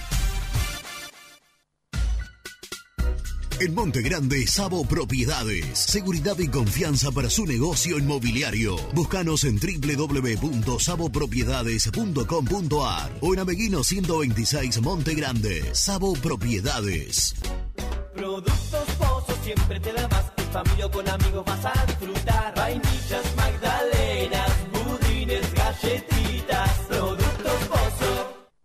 En Monte Grande, Sabo Propiedades. Seguridad y confianza para su negocio inmobiliario. Búscanos en www.sabopropiedades.com.ar o en Ameguino 126 Monte Grande. Sabo Propiedades.
Productos Pozo siempre te da más. En familia o con amigos vas a disfrutar. Vainillas, magdalenas, budines, galletitas.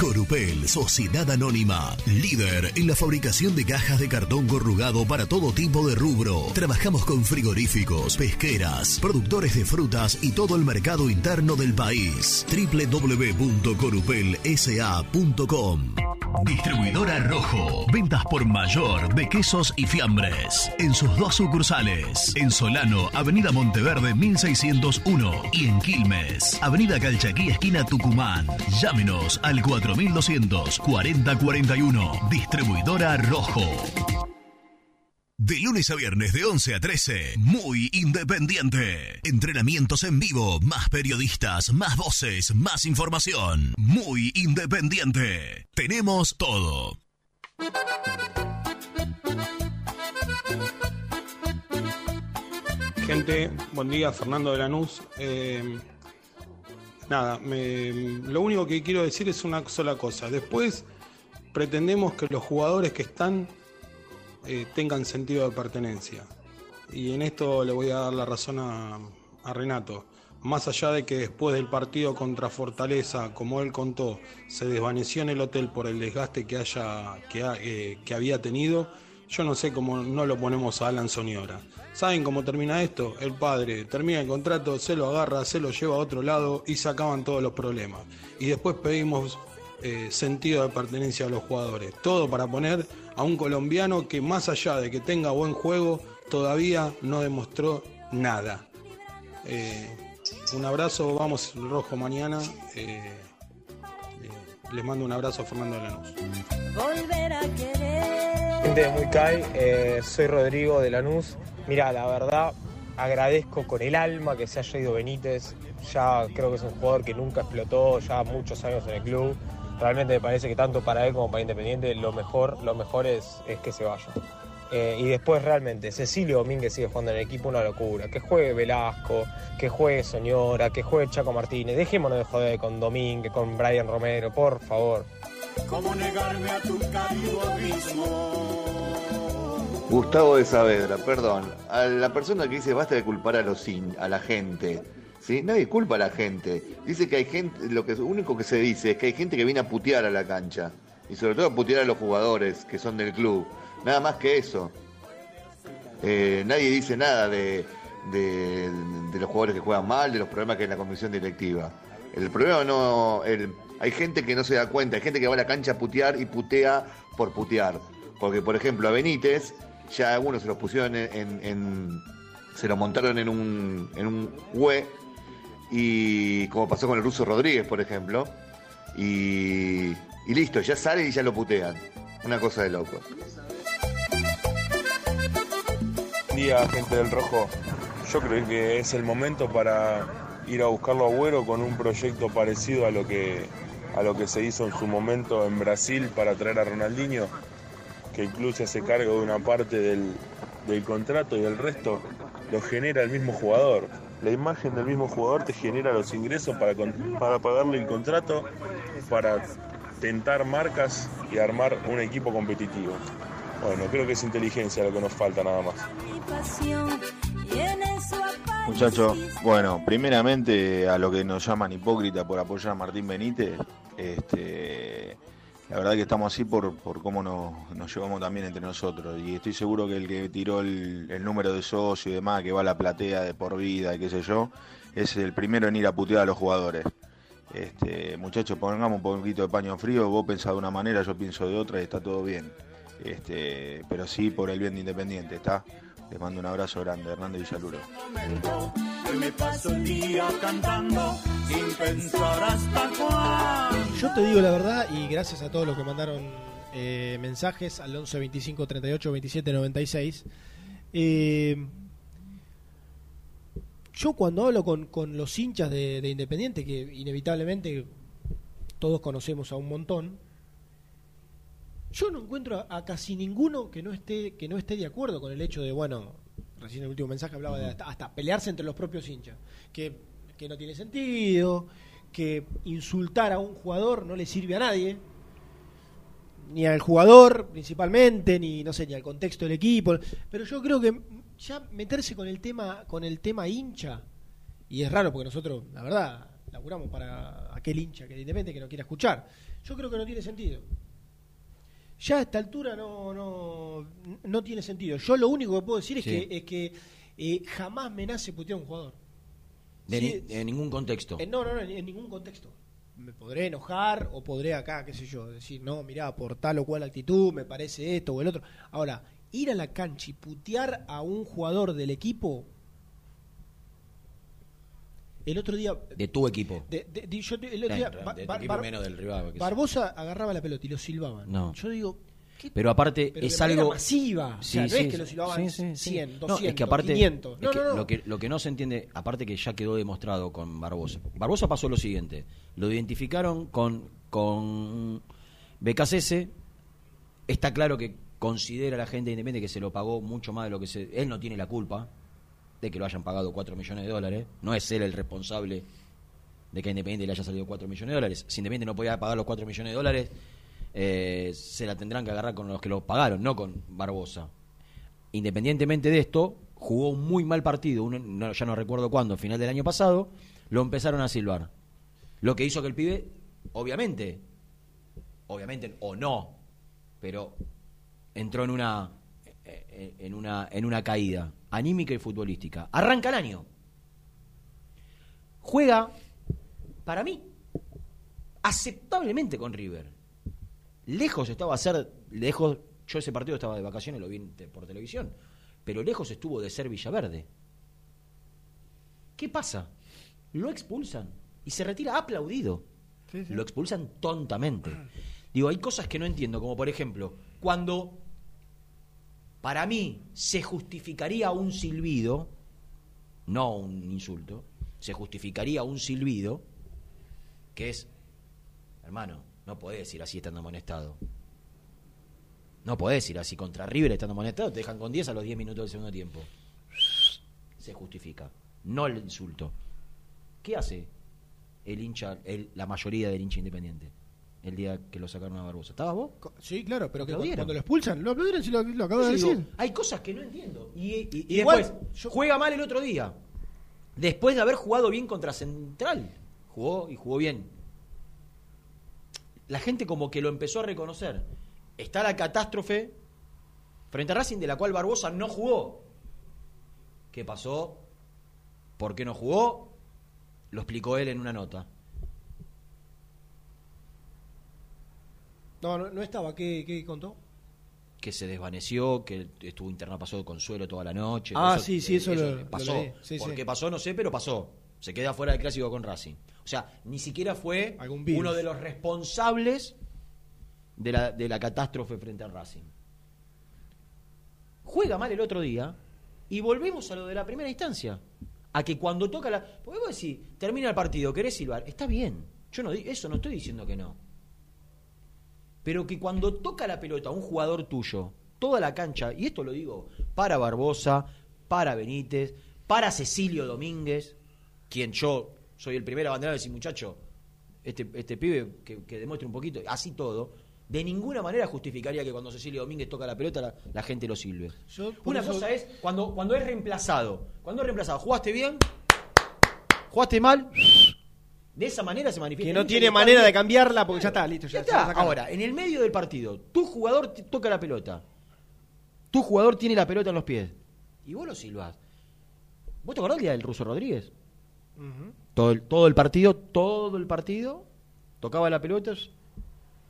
Corupel, Sociedad Anónima, líder en la fabricación de cajas de cartón corrugado para todo tipo de rubro. Trabajamos con frigoríficos, pesqueras, productores de frutas y todo el mercado interno del país. www.corupelsa.com Distribuidora Rojo. Ventas por mayor de quesos y fiambres. En sus dos sucursales. En Solano, Avenida Monteverde 1601. Y en Quilmes, Avenida Calchaquí, esquina Tucumán. Llámenos al 4200 4041. Distribuidora Rojo. De lunes a viernes de 11 a 13, muy independiente. Entrenamientos en vivo, más periodistas, más voces, más información. Muy independiente. Tenemos todo.
Gente, buen día, Fernando de Lanús. Eh, nada, me- lo único que quiero decir es una sola cosa. Después pretendemos que los jugadores que están eh, tengan sentido de pertenencia. Y en esto le voy a dar la razón a, Renato. Más allá de que después del partido contra Fortaleza, como él contó, se desvaneció en el hotel por el desgaste que, haya, que, eh, que había tenido, yo no sé cómo no lo ponemos a Alan Soñora. ¿Saben cómo termina esto? El padre termina el contrato, se lo agarra, se lo lleva a otro lado y se acaban todos los problemas. Y después pedimos eh, sentido de pertenencia a los jugadores. Todo para poner a un colombiano que más allá de que tenga buen juego, todavía no demostró nada. Eh, un abrazo, vamos rojo mañana. Eh, les mando un abrazo a Fernando de Lanús.
Volver a querer.
Gente de Muy Kai, eh, soy Rodrigo de Lanús. Mira, la verdad, agradezco con el alma que se haya ido Benítez. Ya creo que es un jugador que nunca explotó, ya muchos años en el club. Realmente me parece que tanto para él como para Independiente lo mejor, lo mejor es, es que se vaya. Eh, y después realmente, Cecilio Domínguez sigue jugando en el equipo, una locura. Que juegue Velasco, que juegue Soñora, que juegue Chaco Martínez. Dejémonos de joder con Domínguez, con Brian Romero, por favor.
¿Cómo negarme a tu cálido abismo?
Gustavo de Saavedra, perdón. A la persona que dice basta de culpar a los in- a la gente. ¿sí? Nadie culpa a la gente. Dice que hay gente, lo que lo único que se dice es que hay gente que viene a putear a la cancha. Y sobre todo a putear a los jugadores que son del club. Nada más que eso. Eh, nadie dice nada de, de- los jugadores que juegan mal, de los problemas que hay en la comisión directiva. El problema no. hay gente que no se da cuenta, hay gente que va a la cancha a putear y putea por putear. Porque, por ejemplo, a Benítez, ya algunos se los pusieron en. se lo montaron en un, en un hue, y como pasó con el ruso Rodríguez, por ejemplo. Y, y listo, ya sale y ya lo putean. Una cosa de loco.
Gente del Rojo. Yo creo que es el momento para ir a buscarlo a Agüero con un proyecto parecido a lo que a lo que se hizo en su momento en Brasil para traer a Ronaldinho, que se hace cargo de una parte del, del contrato y el resto lo genera el mismo jugador. La imagen del mismo jugador te genera los ingresos para, para pagarle el contrato, para tentar marcas y armar un equipo competitivo. Bueno, creo que es inteligencia lo que nos falta nada más.
Muchachos, bueno, primeramente a lo que nos llaman hipócrita por apoyar a Martín Benítez, este, la verdad que estamos así por, por cómo nos, nos llevamos también entre nosotros. Y estoy seguro que el que tiró el, el número de socio y demás, que va a la platea de por vida y qué sé yo, es el primero en ir a putear a los jugadores. Este, muchachos, pongamos un poquito de paño frío, vos pensás de una manera, yo pienso de otra y está todo bien. Este, pero sí por el bien de Independiente, ¿está? Les mando un abrazo grande, Hernando Villaluro.
Yo te digo la verdad y gracias a todos los que mandaron eh, mensajes al 11 25 38 27 96. eh, yo cuando hablo con, con los hinchas de, de Independiente, que inevitablemente todos conocemos a un montón, yo no encuentro a, casi ninguno que no esté que no esté de acuerdo con el hecho de, bueno, recién el último mensaje hablaba de hasta, hasta pelearse entre los propios hinchas, que, que no tiene sentido, que insultar a un jugador no le sirve a nadie, ni al jugador principalmente, ni no sé, ni al contexto del equipo, pero yo creo que ya meterse con el tema con el tema hincha y es raro porque nosotros, la verdad, laburamos para aquel hincha que independiente que no quiera escuchar. Yo creo que no tiene sentido. Ya a esta altura no, no, no tiene sentido. Yo lo único que puedo decir es
Sí.
que, es que eh, jamás me nace putear a un jugador.
De
Sí,
ni- en ningún contexto.
Eh, no, no, no, en, en ningún contexto. Me podré enojar o podré acá, qué sé yo, decir, no, mirá, por tal o cual actitud me parece esto o el otro. Ahora, ir a la cancha y putear a un jugador del equipo. El otro día.
De tu equipo.
de- de- de- yo el otro día,
Claro,
Ba-
de tu
Bar-
equipo
Bar-
menos del rival, sea.
Barbosa agarraba la pelota y lo silbaban.
No.
Yo digo, ¿qué
Pero aparte
pero de
es
manera
algo
masiva. O sea, no es que lo silbaban 100, 200,
No, es que aparte
500.
es
No,
que
no, no.
Lo, que, lo que no se entiende, aparte que ya quedó demostrado con Barbosa. Barbosa pasó lo siguiente, lo identificaron con con BKCS, está claro que considera la gente independiente que se lo pagó mucho más de lo que se él no tiene la culpa de que lo hayan pagado 4 millones de dólares, no es él el responsable de que a Independiente le haya salido 4 millones de dólares. Si Independiente no podía pagar los 4 millones de dólares, eh, se la tendrán que agarrar con los que lo pagaron, no con Barbosa. Independientemente de esto, jugó un muy mal partido, un- ya no recuerdo cuándo, final del año pasado, lo empezaron a silbar. Lo que hizo que el pibe, obviamente, obviamente o no, pero entró en una eh, en, una, en una caída anímica y futbolística. Arranca el año. Juega, para mí, aceptablemente con River. Lejos estaba a ser, lejos, yo ese partido estaba de vacaciones, lo vi por televisión, pero lejos estuvo de ser Villaverde. ¿Qué pasa? Lo expulsan y se retira aplaudido. Lo expulsan tontamente. Digo, hay cosas que no entiendo, como por ejemplo, cuando para mí se justificaría un silbido, no un insulto, se justificaría un silbido, que es, hermano, no podés ir así estando amonestado. No podés ir así contra River estando amonestado, te dejan con 10 a los 10 minutos del segundo tiempo. Se justifica, no el insulto. ¿Qué hace el hincha, el- la mayoría del hincha independiente? El día que lo sacaron a Barbosa. ¿Estabas vos?
Sí, claro, pero que
Aplaudieron.
cuando lo expulsan, lo aplaudieron si lo, lo acabo de decir.
digo, hay cosas que no entiendo. Y, y- y
Igual,
después, juega mal el otro día. Después de haber jugado bien contra Central. Jugó y jugó bien. La gente como que lo empezó a reconocer. Está la catástrofe frente a Racing de la cual Barbosa no jugó. ¿Qué pasó? ¿Por qué no jugó? Lo explicó él en una nota.
No, no, no estaba. ¿Qué, qué contó?
que se desvaneció, que estuvo internado, pasó de consuelo toda la noche.
Ah, sí, sí, eso lo- lo
pasó.
Sí,
¿Por
sí.
qué pasó? No sé, pero pasó. Se queda fuera del clásico con Racing. O sea, ni siquiera fue uno de los responsables de la, de la catástrofe frente al Racing. Juega mal el otro día y volvemos a lo de la primera instancia. A que cuando toca la. Porque vos decís, termina el partido, querés silbar. Está bien. Yo no eso no estoy diciendo que no. Pero que cuando toca la pelota un jugador tuyo, toda la cancha, y esto lo digo para Barbosa, para Benítez, para Cecilio Domínguez, quien yo soy el primer abanderado de decir, muchacho, este, este pibe que, que demuestre un poquito, así todo, de ninguna manera justificaría que cuando Cecilio Domínguez toca la pelota la, la gente lo silbe.
Yo,
Una
eso-
cosa es cuando, cuando es reemplazado. Cuando es reemplazado, jugaste bien, jugaste mal, de esa manera se manifiesta.
Que no tiene manera de cambiarla porque ya está, listo.
Ya
Ya,
está. Ahora, en el medio del partido, tu jugador toca la pelota. Tu jugador tiene la pelota en los pies. Y vos lo silbás. ¿Vos te acordás el día del Ruso Rodríguez? Todo el, todo el partido, todo el partido, tocaba la pelota.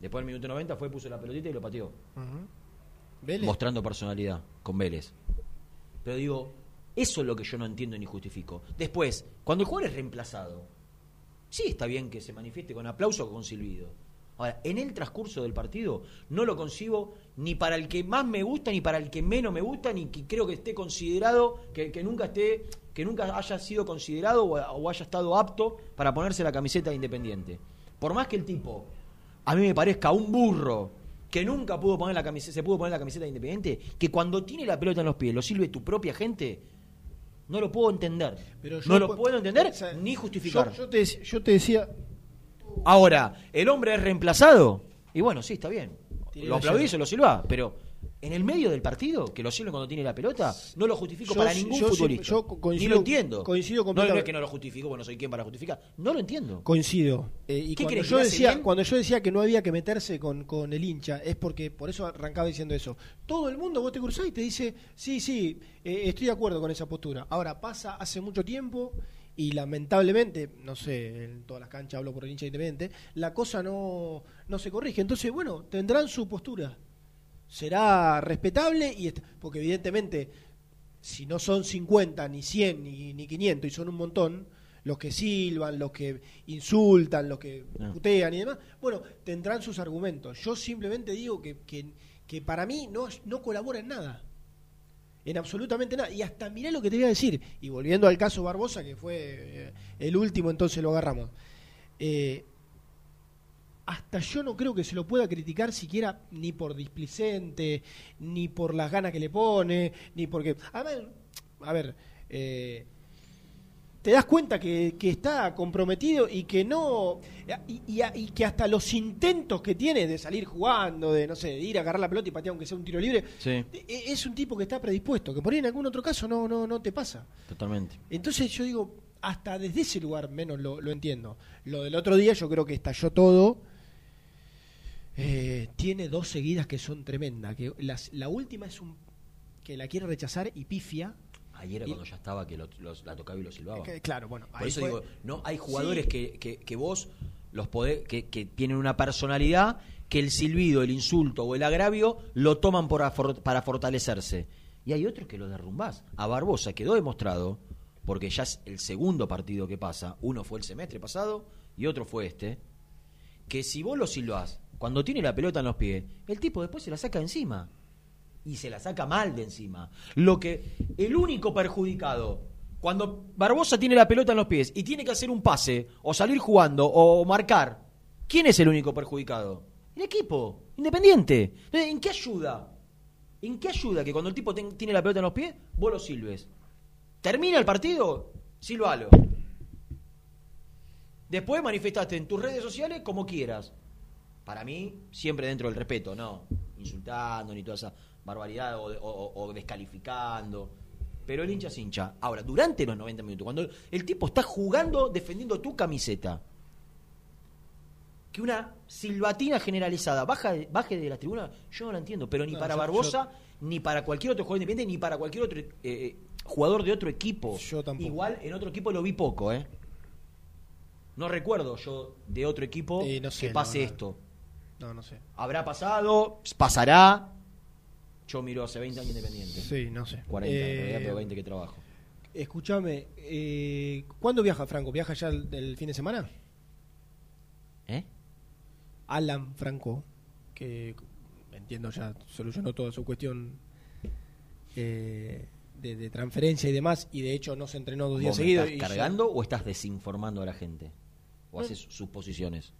Después del minuto 90 fue, puso la pelotita y lo pateó.
Vélez.
Mostrando personalidad con Vélez. Pero digo, eso es lo que yo no entiendo ni justifico. Después, cuando el jugador es reemplazado, sí está bien que se manifieste con aplauso o con silbido. Ahora, en el transcurso del partido no lo concibo ni para el que más me gusta, ni para el que menos me gusta, ni que creo que esté considerado, que, nunca esté, que nunca haya sido considerado o, o haya estado apto para ponerse la camiseta de independiente. Por más que el tipo a mí me parezca un burro que nunca pudo poner la camiseta, se pudo poner la camiseta de independiente, que cuando tiene la pelota en los pies lo sirve tu propia gente, no lo puedo entender.
Pero yo
no lo
pu-
puedo entender
o sea,
ni justificar.
Yo, yo te, yo te decía,
Ahora, el hombre es reemplazado. Y bueno, sí, está bien. Lo
la
aplaudís o lo silbás, pero en el medio del partido, que lo silben cuando tiene la pelota, no lo justifico
Yo
para ningún
yo
futbolista.
yo co- coincido-
Ni lo entiendo.
coincido
no, no es que no lo justifico, bueno, soy quien para justificar. No lo entiendo.
coincido. Eh, y
¿Qué
cuando
crees,
yo, decía,
bien?
cuando yo decía que no había que meterse con, con el hincha, es porque por eso arrancaba diciendo eso. Todo el mundo, vos te cruzás y te dice, sí, sí, eh, estoy de acuerdo con esa postura. Ahora, pasa hace mucho tiempo y lamentablemente, no sé, en todas las canchas hablo por el hincha independiente, la cosa no, no se corrige. Entonces, bueno, tendrán su postura. Será respetable y porque evidentemente si no son 50, ni 100, ni, ni 500, y son un montón, los que silban, los que insultan, los que
Ah.
putean y demás, bueno, tendrán sus argumentos. Yo simplemente digo que, que, que para mí no, no colabora en nada. En absolutamente nada. Y hasta mirá lo que te voy a decir. Y volviendo al caso Barbosa, que fue eh, el último, entonces lo agarramos. Eh, hasta yo no creo que se lo pueda criticar siquiera ni por displicente, ni por las ganas que le pone, ni porque... A ver, a ver eh, te das cuenta que, que está comprometido y que no... Y, y- y que hasta los intentos que tiene de salir jugando, de, no sé, de ir a agarrar la pelota y patear aunque sea un tiro libre,
Sí,
e- es un tipo que está predispuesto, que por ahí en algún otro caso no, no, no te pasa.
totalmente.
Entonces yo digo, hasta desde ese lugar menos lo, lo entiendo. Lo del otro día yo creo que estalló todo. Eh, tiene dos seguidas que son tremendas. Que las- la última es un que la quiere rechazar y pifia.
Ayer era
Y-
cuando ya estaba que lo- los- la tocaba y lo silbaba.
Que- claro, bueno,
Por eso digo, no hay jugadores
Sí.
que, que, que vos los podés, que, que tienen una personalidad que el silbido, el insulto o el agravio lo toman por afor- para fortalecerse. Y hay otros que lo derrumbás. A Barbosa quedó demostrado, porque ya es el segundo partido que pasa, uno fue el semestre pasado y otro fue este, que si vos lo silbás, cuando tiene la pelota en los pies, el tipo después se la saca encima. Y se la saca mal de encima. Lo que el único perjudicado, cuando Barbosa tiene la pelota en los pies y tiene que hacer un pase, o salir jugando, o marcar, ¿quién es el único perjudicado? El equipo, independiente. ¿En qué ayuda? ¿En qué ayuda que cuando el tipo tiene la pelota en los pies, vos lo silbes? Termina el partido, silbalo. Después manifestaste en tus redes sociales como quieras. Para mí, siempre dentro del respeto, no insultando ni toda esa barbaridad o, o- o descalificando. Pero el hincha es hincha. Ahora, durante los 90 minutos, cuando el tipo está jugando, defendiendo tu camiseta, que una silbatina generalizada baja baje de la tribuna, yo no la entiendo. Pero ni
No,
para
yo- yo-
Barbosa, ni para cualquier otro jugador independiente, ni para cualquier otro eh, eh, jugador de otro equipo.
Yo tampoco.
Igual en otro equipo lo vi poco, ¿eh? No recuerdo yo de otro equipo
Eh, no sé,
que pase esto.
No, no sé.
Habrá pasado, pasará. Yo miro hace 20 años independiente.
Sí, no sé.
40, en
Eh,
realidad, pero 20 que trabajo.
Escúchame, eh, ¿cuándo viaja Franco? ¿Viaja ya el, el fin de semana?
¿Eh?
Alan Franco, que entiendo ya solucionó toda su cuestión eh, de, de transferencia y demás, y de hecho no se entrenó dos días
¿Vos me
seguidos.
estás
y ya-
cargando o estás desinformando a la gente? ¿O
No.
haces suposiciones?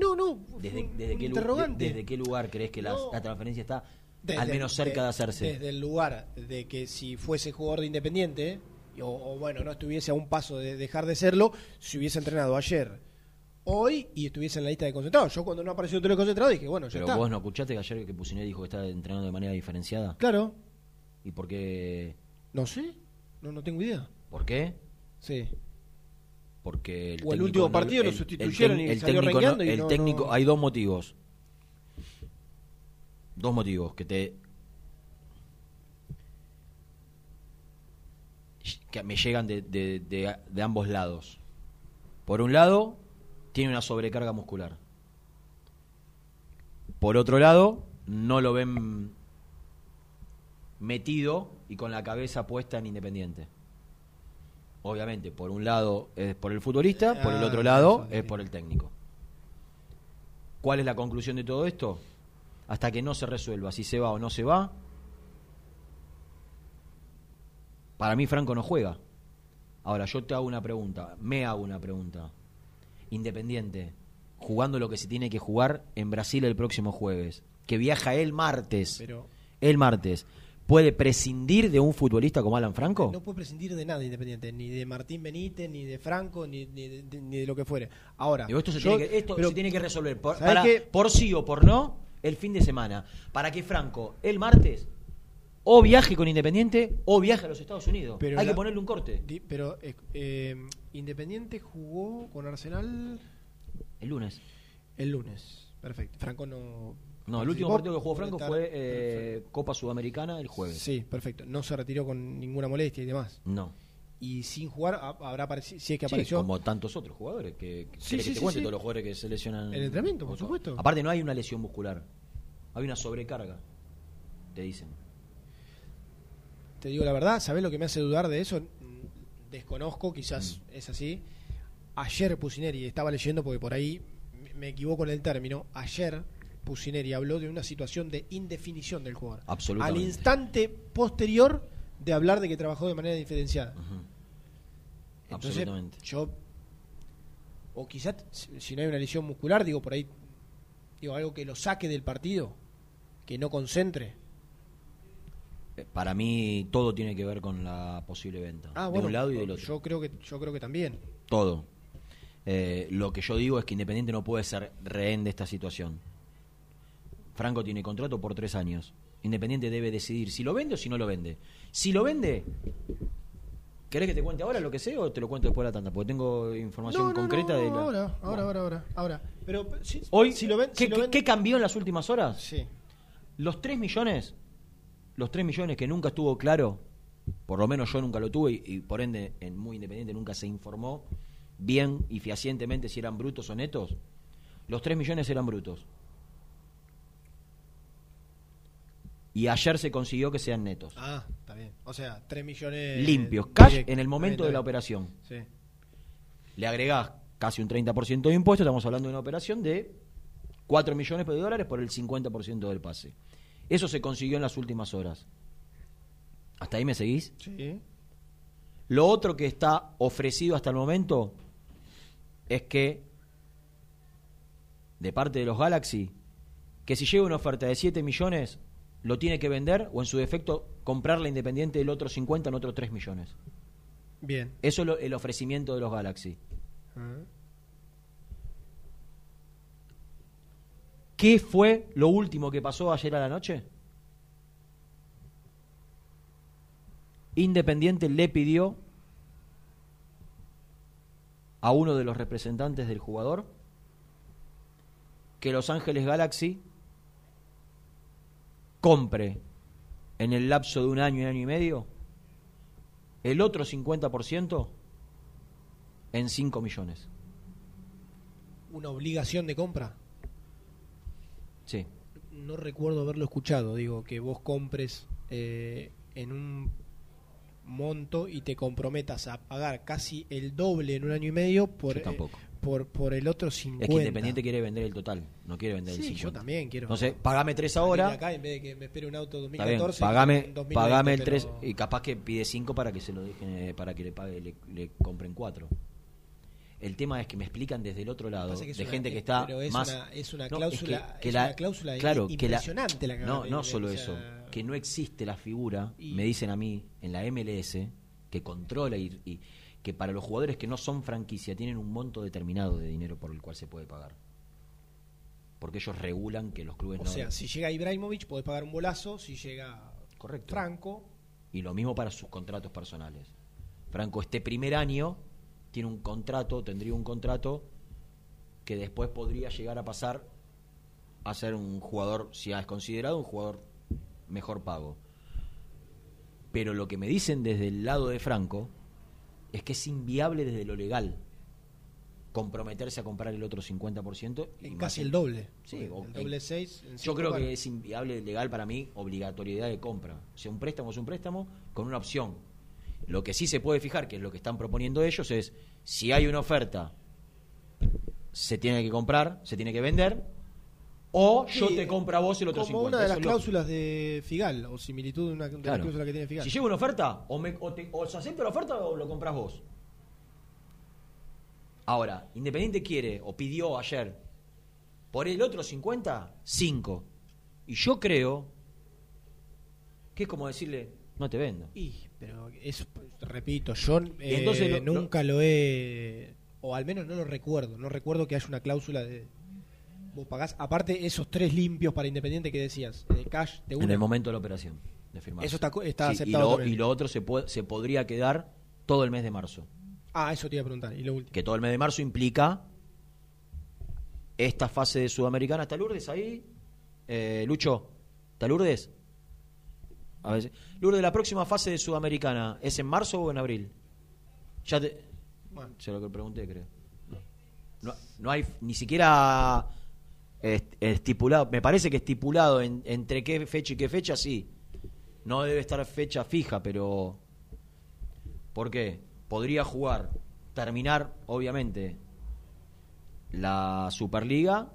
No, no.
¿Desde, qué,
interrogante.
de- desde qué lugar crees que la,
No.
la transferencia está
Desde-
al menos cerca de,
de-
hacerse?
Desde el lugar de que si fuese jugador de Independiente, o, o bueno, no estuviese a un paso de dejar de serlo, si hubiese entrenado ayer, hoy y estuviese en la lista de concentrados. Yo cuando no apareció el concentrado dije, bueno, ya
Pero
está.
vos no escuchaste que ayer que Pusineri dijo que está entrenando de manera diferenciada.
Claro.
¿Y por qué?
No sé, no, no tengo idea.
¿Por qué?
Sí.
Porque el
O el último
no-
partido lo
el-
sustituyeron
el,
y salió
técnico, no-
y
el
no-
técnico hay dos motivos. Dos motivos que te que me llegan de, de- de- de ambos lados. Por un lado, tiene una sobrecarga muscular. Por otro lado, no lo ven metido y con la cabeza puesta en Independiente. Obviamente, por un lado es por el futbolista, por el
Ah,
otro lado es por el técnico. ¿Cuál es la conclusión de todo esto? Hasta que no se resuelva si se va o no se va, para mí Franco no juega. Ahora, yo te hago una pregunta, me hago una pregunta. Independiente, jugando lo que se tiene que jugar en Brasil el próximo jueves, que viaja el martes,
Pero-
el martes, ¿puede prescindir de un futbolista como Alan Franco?
No puede prescindir de nada Independiente, ni de Martín Benítez, ni de Franco, ni, ni de, ni de lo que fuere. Ahora,
Digo, esto se,
yo-
tiene, que, esto
pero-
se tiene que resolver por, por sí o por no el fin de semana. Para que Franco el martes o viaje con Independiente o viaje a los Estados Unidos.
Pero
Hay
la-
que ponerle un corte.
Di- Pero eh, eh, Independiente jugó con Arsenal
El lunes.
el lunes. Perfecto. Franco no.
No, el último partido que jugó Franco fue eh, Copa Sudamericana el jueves.
Sí, perfecto. No se retiró con ninguna molestia y demás.
No.
Y sin jugar ha- habrá aparecido. Si es que
Sí,
apareció.
como tantos otros jugadores. Que, que-
Sí,
¿querés
sí,
que te
sí,
cuente
sí.
todos los jugadores que se lesionan.
El entrenamiento, por supuesto.
Aparte, no hay una lesión muscular. Hay una sobrecarga. Te dicen.
Te digo la verdad, ¿sabés lo que me hace dudar de eso? Mm, Desconozco, quizás
Mm.
es así. Ayer Pusineri, estaba leyendo porque por ahí me- me equivoco en el término. Ayer Pusineri habló de una situación de indefinición del jugador.
Absolutamente.
Al instante posterior de hablar de que trabajó de manera diferenciada. Entonces,
Absolutamente.
yo. O quizás, si no hay una lesión muscular, digo por ahí. Digo, algo que lo saque del partido. Que no concentre.
Eh, Para mí, todo tiene que ver con la posible venta.
Ah,
de
bueno,
un lado y del otro.
Yo creo que, yo creo que también.
Todo. Eh, lo que yo digo es que Independiente no puede ser rehén de esta situación. Franco tiene contrato por tres años. Independiente debe decidir si lo vende o si no lo vende. Si lo vende, ¿querés que te cuente ahora lo que sé o te lo cuento después de la tanda? Porque tengo información
No, no,
concreta
no,
de la...
ahora, ahora, ahora, ahora, ahora. Pero si,
Hoy,
si lo ven,
¿qué,
si lo
qué-
ven-
qué cambió en las últimas horas?
Sí.
Los 3 millones los 3 millones que nunca estuvo claro, por lo menos yo nunca lo tuve y, y por ende en Muy Independiente nunca se informó bien y fehacientemente si eran brutos o netos, los 3 millones eran brutos. Y ayer se consiguió que sean netos.
Ah, está bien. O sea, 3 millones.
limpios, cash en el momento de la operación.
bien.
Le agregás casi un 30% de impuestos, estamos hablando de una operación de 4 millones de dólares por el 50% del pase. Eso se consiguió en las últimas horas. ¿Hasta ahí me seguís?
Sí.
Lo otro que está ofrecido hasta el momento es que, de parte de los Galaxy, que si llega una oferta de 7 millones, lo tiene que vender o en su defecto comprarle Independiente del otro 50 en otros 3 millones.
Bien.
Eso es lo- el ofrecimiento de los Galaxy. ¿Qué fue lo último que pasó ayer a la noche? Independiente le pidió a uno de los representantes del jugador que Los Ángeles Galaxy compre en el lapso de un año y año y medio el otro 50% en 5 millones.
Una obligación de compra.
Sí.
No recuerdo haberlo escuchado. Digo, que vos compres eh, en un monto y te comprometas a pagar casi el doble en un año y medio por,
Yo tampoco.
eh, por, por el otro 50.
Es que Independiente quiere vender el total, no quiere vender el
Sí,
50.
yo también quiero.
Entonces, pagame 3
salir
ahora.
acá en vez de que me espere un auto
Está bien,
2014.
pagame,
en 2020,
pagame el
pero-
3 y capaz que pide 5 para que se lo dejen, para que le pague, le, le compren 4. El tema es que me explican desde el otro lado, de
una-
gente que está
pero es
más...
una- es una
No,
cláusula-
que
es
la-
una cláusula
claro, que la-
impresionante la que
No, no solo eso,
sea-
que no existe la figura,
Y-
me dicen a mí, en la MLS, que controla y, y que para los jugadores que no son franquicia tienen un monto determinado de dinero por el cual se puede pagar. Porque ellos regulan que los clubes
O
no...
sea, si llega Ibrahimovic podés pagar un bolazo, si llega
Correcto.
Franco,
Y lo mismo para sus contratos personales. Franco, este primer año tiene un contrato, tendría un contrato que después podría llegar a pasar a ser un jugador, si es considerado un jugador mejor pago. Pero lo que me dicen desde el lado de Franco es que es inviable desde lo legal comprometerse a comprar el otro 50% y
casi
el-
doble.
Sí, o-
el doble 6.
yo creo que es inviable legal para mí obligatoriedad de compra. O sea, un préstamo es un préstamo con una opción. Lo que sí se puede fijar, que es lo que están proponiendo ellos, es si hay una oferta, se tiene que comprar, se tiene que vender, o yo te compro a vos el otro
como
50.
una de
Eso
las
lo-
cláusulas de Figal, o similitud de una de las cláusulas que tiene Figal.
Si llega una oferta, o, me, o, te- o se acepta la oferta o lo compras vos. Ahora, Independiente quiere, o pidió ayer, por el otro 50, 5. Y yo creo que es como decirle, no te vendo.
Y, pero repito, yo eh,
entonces lo-
nunca lo he, o al menos no lo recuerdo, no recuerdo que haya una cláusula de... Vos pagás, aparte esos tres limpios para Independiente que decías, cash, de
en el momento de la operación, de firmar.
Eso está aceptado
lo,
también.
y lo otro se, puede, se podría quedar todo el mes de marzo.
Ah, eso te iba a preguntar. Y lo último.
Que todo el mes de marzo implica esta fase de Sudamericana. ¿Está Lourdes ahí? Eh, Lucho, ¿está Lourdes? A ver, Lourdes, la próxima fase de Sudamericana, ¿es en marzo o en abril? Ya te...
Bueno.
Se lo que pregunté, creo. No, no hay ni siquiera estipulado, me parece que estipulado en- entre qué fecha y qué fecha, sí. No debe estar fecha fija, pero... ¿Por qué? Podría jugar, terminar, obviamente, la Superliga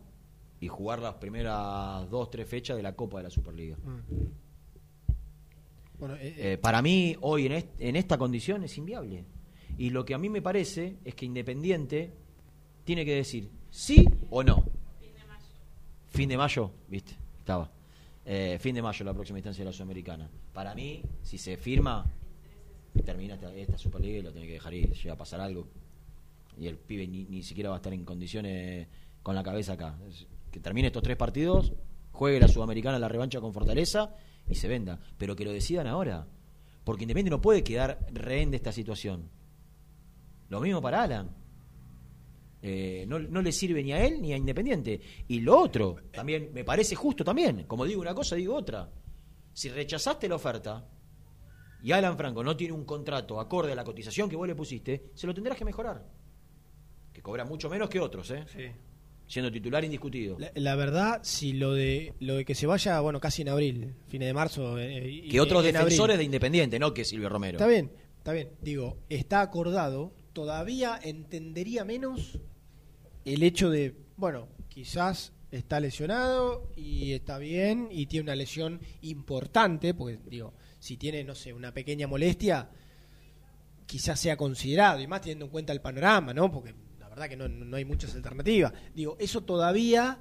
y jugar las primeras dos, tres fechas de la Copa de la Superliga.
Mm. Bueno, eh,
Eh, para mí, hoy en, est- en esta condición es inviable. Y lo que a mí me parece es que Independiente tiene que decir sí o no. Fin de mayo, viste, estaba. Eh, fin de mayo la próxima instancia de la Sudamericana. Para mí, si se firma, termina esta, esta Superliga y lo tiene que dejar ir. Llega a pasar algo. Y el pibe ni, ni siquiera va a estar en condiciones con la cabeza acá. Que termine estos tres partidos, juegue la Sudamericana la revancha con Fortaleza y se venda. Pero que lo decidan ahora. Porque Independiente no puede quedar rehén de esta situación. Lo mismo para Alan. Eh, no, no le sirve ni a él ni a Independiente. Y lo otro, también me parece justo también. Como digo una cosa, digo otra. Si rechazaste la oferta y Alan Franco no tiene un contrato acorde a la cotización que vos le pusiste, se lo tendrás que mejorar. Que cobra mucho menos que otros, ¿eh? Siendo titular indiscutido.
La, la verdad, si lo de lo de que se vaya, bueno, casi en abril, fines de marzo. eh, y-
Que otros
en abril.
defensores de Independiente, no que Silvio Romero.
Está bien, está bien. Digo, está acordado. Todavía entendería menos el hecho de, bueno, quizás está lesionado y está bien y tiene una lesión importante, porque digo, si tiene, no sé, una pequeña molestia, quizás sea considerado, y más teniendo en cuenta el panorama, ¿no? Porque la verdad que no, no hay muchas alternativas. Digo, eso todavía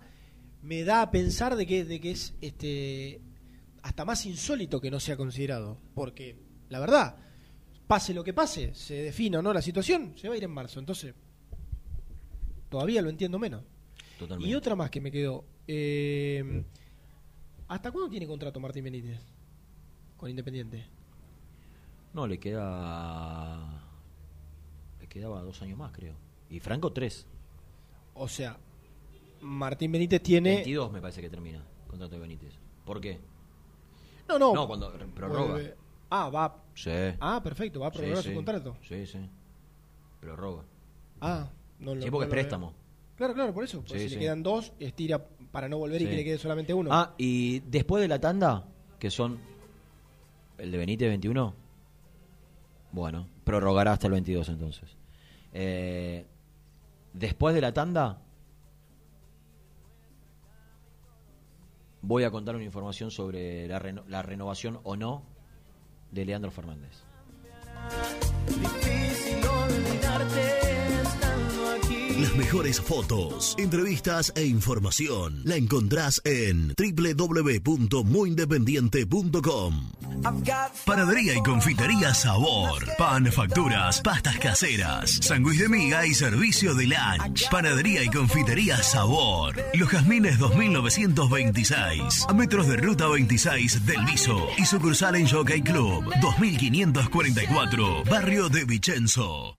me da a pensar de que, de que es este hasta más insólito que no sea considerado. Porque, la verdad, pase lo que pase, se defina o no la situación, se va a ir en marzo. Entonces, todavía lo entiendo menos.
Totalmente.
Y otra más que me quedó. eh, ¿Hasta cuándo tiene contrato Martín Benítez con Independiente?
No, le queda. Le quedaba dos años más, creo. Y Franco, tres.
O sea, Martín Benítez tiene...
22 me parece que termina el contrato de Benítez. ¿Por qué?
No, no.
No, cuando prorroga.
Vuelve- Ah, va.
Sí.
Ah, perfecto, va a prorrogar
Sí,
su
sí.
contrato.
Sí, sí. Prorroga.
Ah, no lo
Sí, porque
no
es préstamo.
veo. Claro, claro, por eso. Porque
Sí,
si
sí.
le quedan dos, estira para no volver y que le quede solamente uno.
Ah, y después de la tanda, que son el de Benítez 21, bueno, prorrogará hasta el 22 entonces. Eh, después de la tanda, voy a contar una información sobre la, reno- la renovación o no de Leandro Fernández.
Difícil olvidarte.
Las mejores fotos, entrevistas e información la encontrás en www.muyindependiente.com. Panadería y confitería Sabor. Pan, facturas, pastas caseras, sándwich de miga y servicio de lunch. Panadería y confitería Sabor. Los Jazmines 2926. A metros de ruta 26 del Viso. Y sucursal en Jockey Club 2544. Barrio de Vicenzo.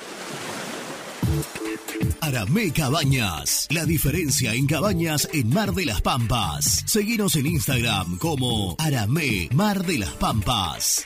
Aramé Cabañas. La diferencia en cabañas en Mar de las Pampas. Seguinos en Instagram como Aramé Mar de las Pampas.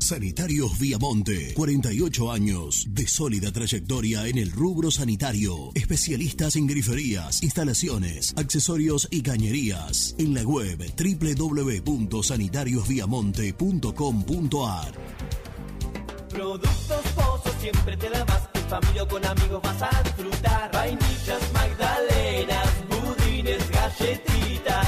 Sanitarios Viamonte, 48 años de sólida trayectoria en el rubro sanitario. Especialistas en griferías, instalaciones, accesorios y cañerías. En la web www.sanitariosviamonte.com.ar.
Productos Pozos siempre te da más. En familia o con amigos vas a disfrutar. Vainillas, magdalenas, budines, galletitas.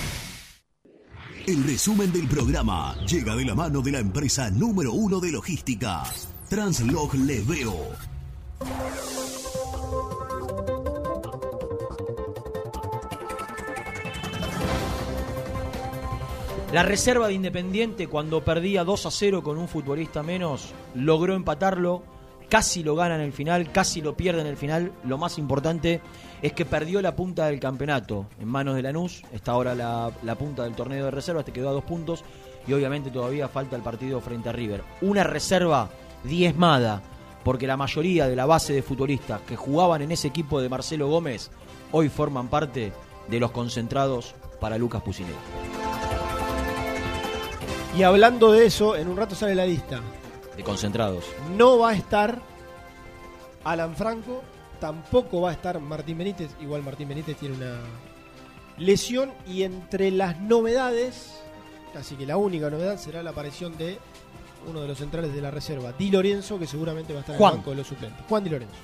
El resumen del programa llega de la mano de la empresa número uno de logística, Translog Leveo.
La reserva de Independiente, cuando perdía 2 a 0 con un futbolista menos, logró empatarlo. Casi lo gana en el final, casi lo pierde en el final. Lo más importante es que perdió la punta del campeonato en manos de Lanús. Está ahora la, la punta del torneo de reservas, te quedó a dos puntos. Y obviamente todavía falta el partido frente a River. Una reserva diezmada, porque la mayoría de la base de futbolistas que jugaban en ese equipo de Marcelo Gómez hoy forman parte de los concentrados para Lucas Pucineri.
Y hablando de eso, en un rato sale la lista.
De concentrados.
No va a estar Alan Franco, tampoco va a estar Martín Benítez. Igual Martín Benítez tiene una lesión y entre las novedades, casi que la única novedad será la aparición de uno de los centrales de la reserva, Di Lorenzo, que seguramente va a estar
Juan.
en el banco de los suplentes. Juan Di Lorenzo.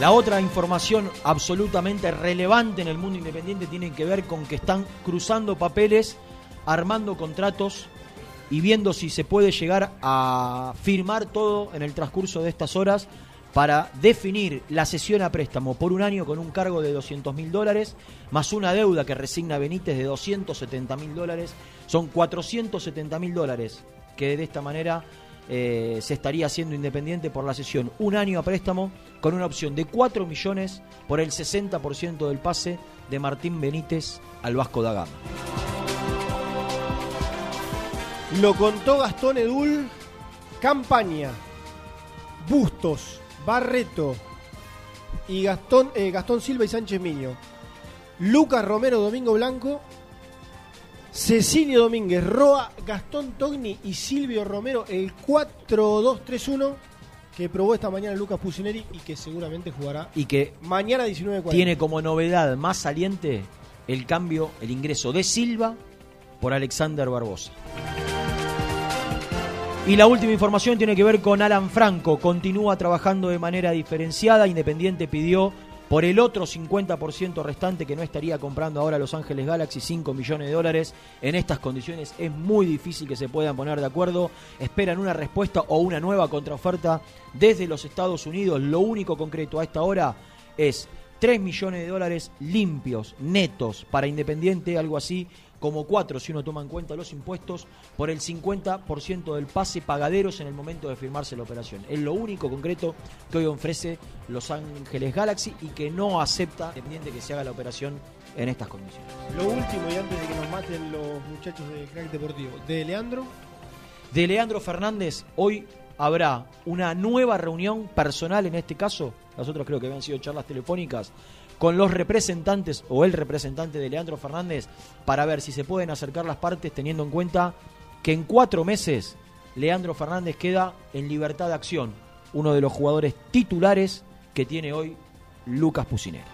La otra información absolutamente relevante en el mundo independiente tiene que ver con que están cruzando papeles, armando contratos y viendo si se puede llegar a firmar todo en el transcurso de estas horas para definir la sesión a préstamo por un año con un cargo de 200 mil dólares, más una deuda que resigna Benítez de 270 mil dólares. Son 470 mil dólares que de esta manera eh, se estaría haciendo independiente por la sesión un año a préstamo con una opción de 4 millones por el 60% del pase de Martín Benítez al Vasco da Gama.
Lo contó Gastón Edul, Campaña, Bustos, Barreto y Gastón, eh, Gastón Silva y Sánchez Miño. Lucas Romero, Domingo Blanco, Cecilio Domínguez, Roa, Gastón Togni y Silvio Romero, el 4-2-3-1 que probó esta mañana Lucas Pusineri y que seguramente jugará
Y que
mañana 19.40.
tiene como novedad más saliente el cambio, el ingreso de Silva por Alexander Barbosa. Y la última información tiene que ver con Alan Franco. Continúa trabajando de manera diferenciada. Independiente pidió por el otro 50% restante que no estaría comprando ahora Los Ángeles Galaxy 5 millones de dólares. En estas condiciones es muy difícil que se puedan poner de acuerdo. Esperan una respuesta o una nueva contraoferta desde los Estados Unidos. Lo único concreto a esta hora es 3 millones de dólares limpios, netos, para Independiente, algo así como 4 si uno toma en cuenta los impuestos, por el 50% del pase pagaderos en el momento de firmarse la operación. Es lo único concreto que hoy ofrece Los Ángeles Galaxy y que no acepta Independiente que se haga la operación en estas condiciones.
Lo último y antes de que nos maten los muchachos de Crack Deportivo, de Leandro,
De Leandro Fernández, hoy habrá una nueva reunión personal en este caso, las otras creo que habían sido charlas telefónicas, con los representantes o el representante de Leandro Fernández para ver si se pueden acercar las partes teniendo en cuenta que en cuatro meses Leandro Fernández queda en libertad de acción, uno de los jugadores titulares que tiene hoy Lucas Pusineri.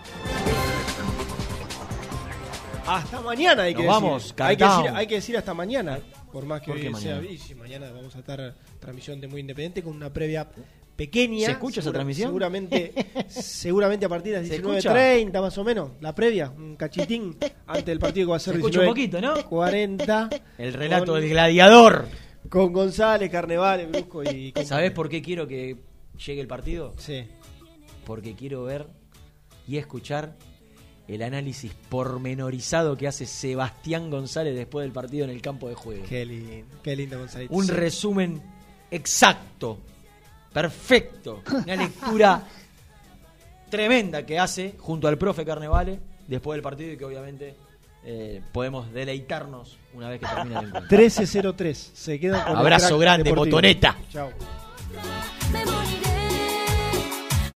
hasta mañana hay que decir.
vamos,
hay, que decir hay que decir hasta mañana, por más que
¿Por qué
hoy sea
mañana?
y si mañana vamos a estar transmisión de Muy Independiente con una previa pequeña.
¿Se escucha esa transmisión?
Seguramente, seguramente a partir de las
¿Se escucha?
19.30 más o menos, la previa, un cachitín antes del partido que va a ser
Se escucha un
19,
poquito, ¿no?
40.
El relato
con-
del gladiador.
Con González, Carnevale, Brusco y...
¿Sabés por qué quiero que llegue el partido?
Sí.
Porque quiero ver y escuchar el análisis pormenorizado que hace Sebastián González después del partido en el campo de juego.
Qué lindo, qué lindo González.
Un resumen exacto, perfecto, una lectura tremenda que hace junto al profe Carnevale después del partido y que obviamente eh, podemos deleitarnos una vez que termine el encuentro.
13-03. Se quedan con el
Abrazo grande,
deportivo.
botoneta.
Chao.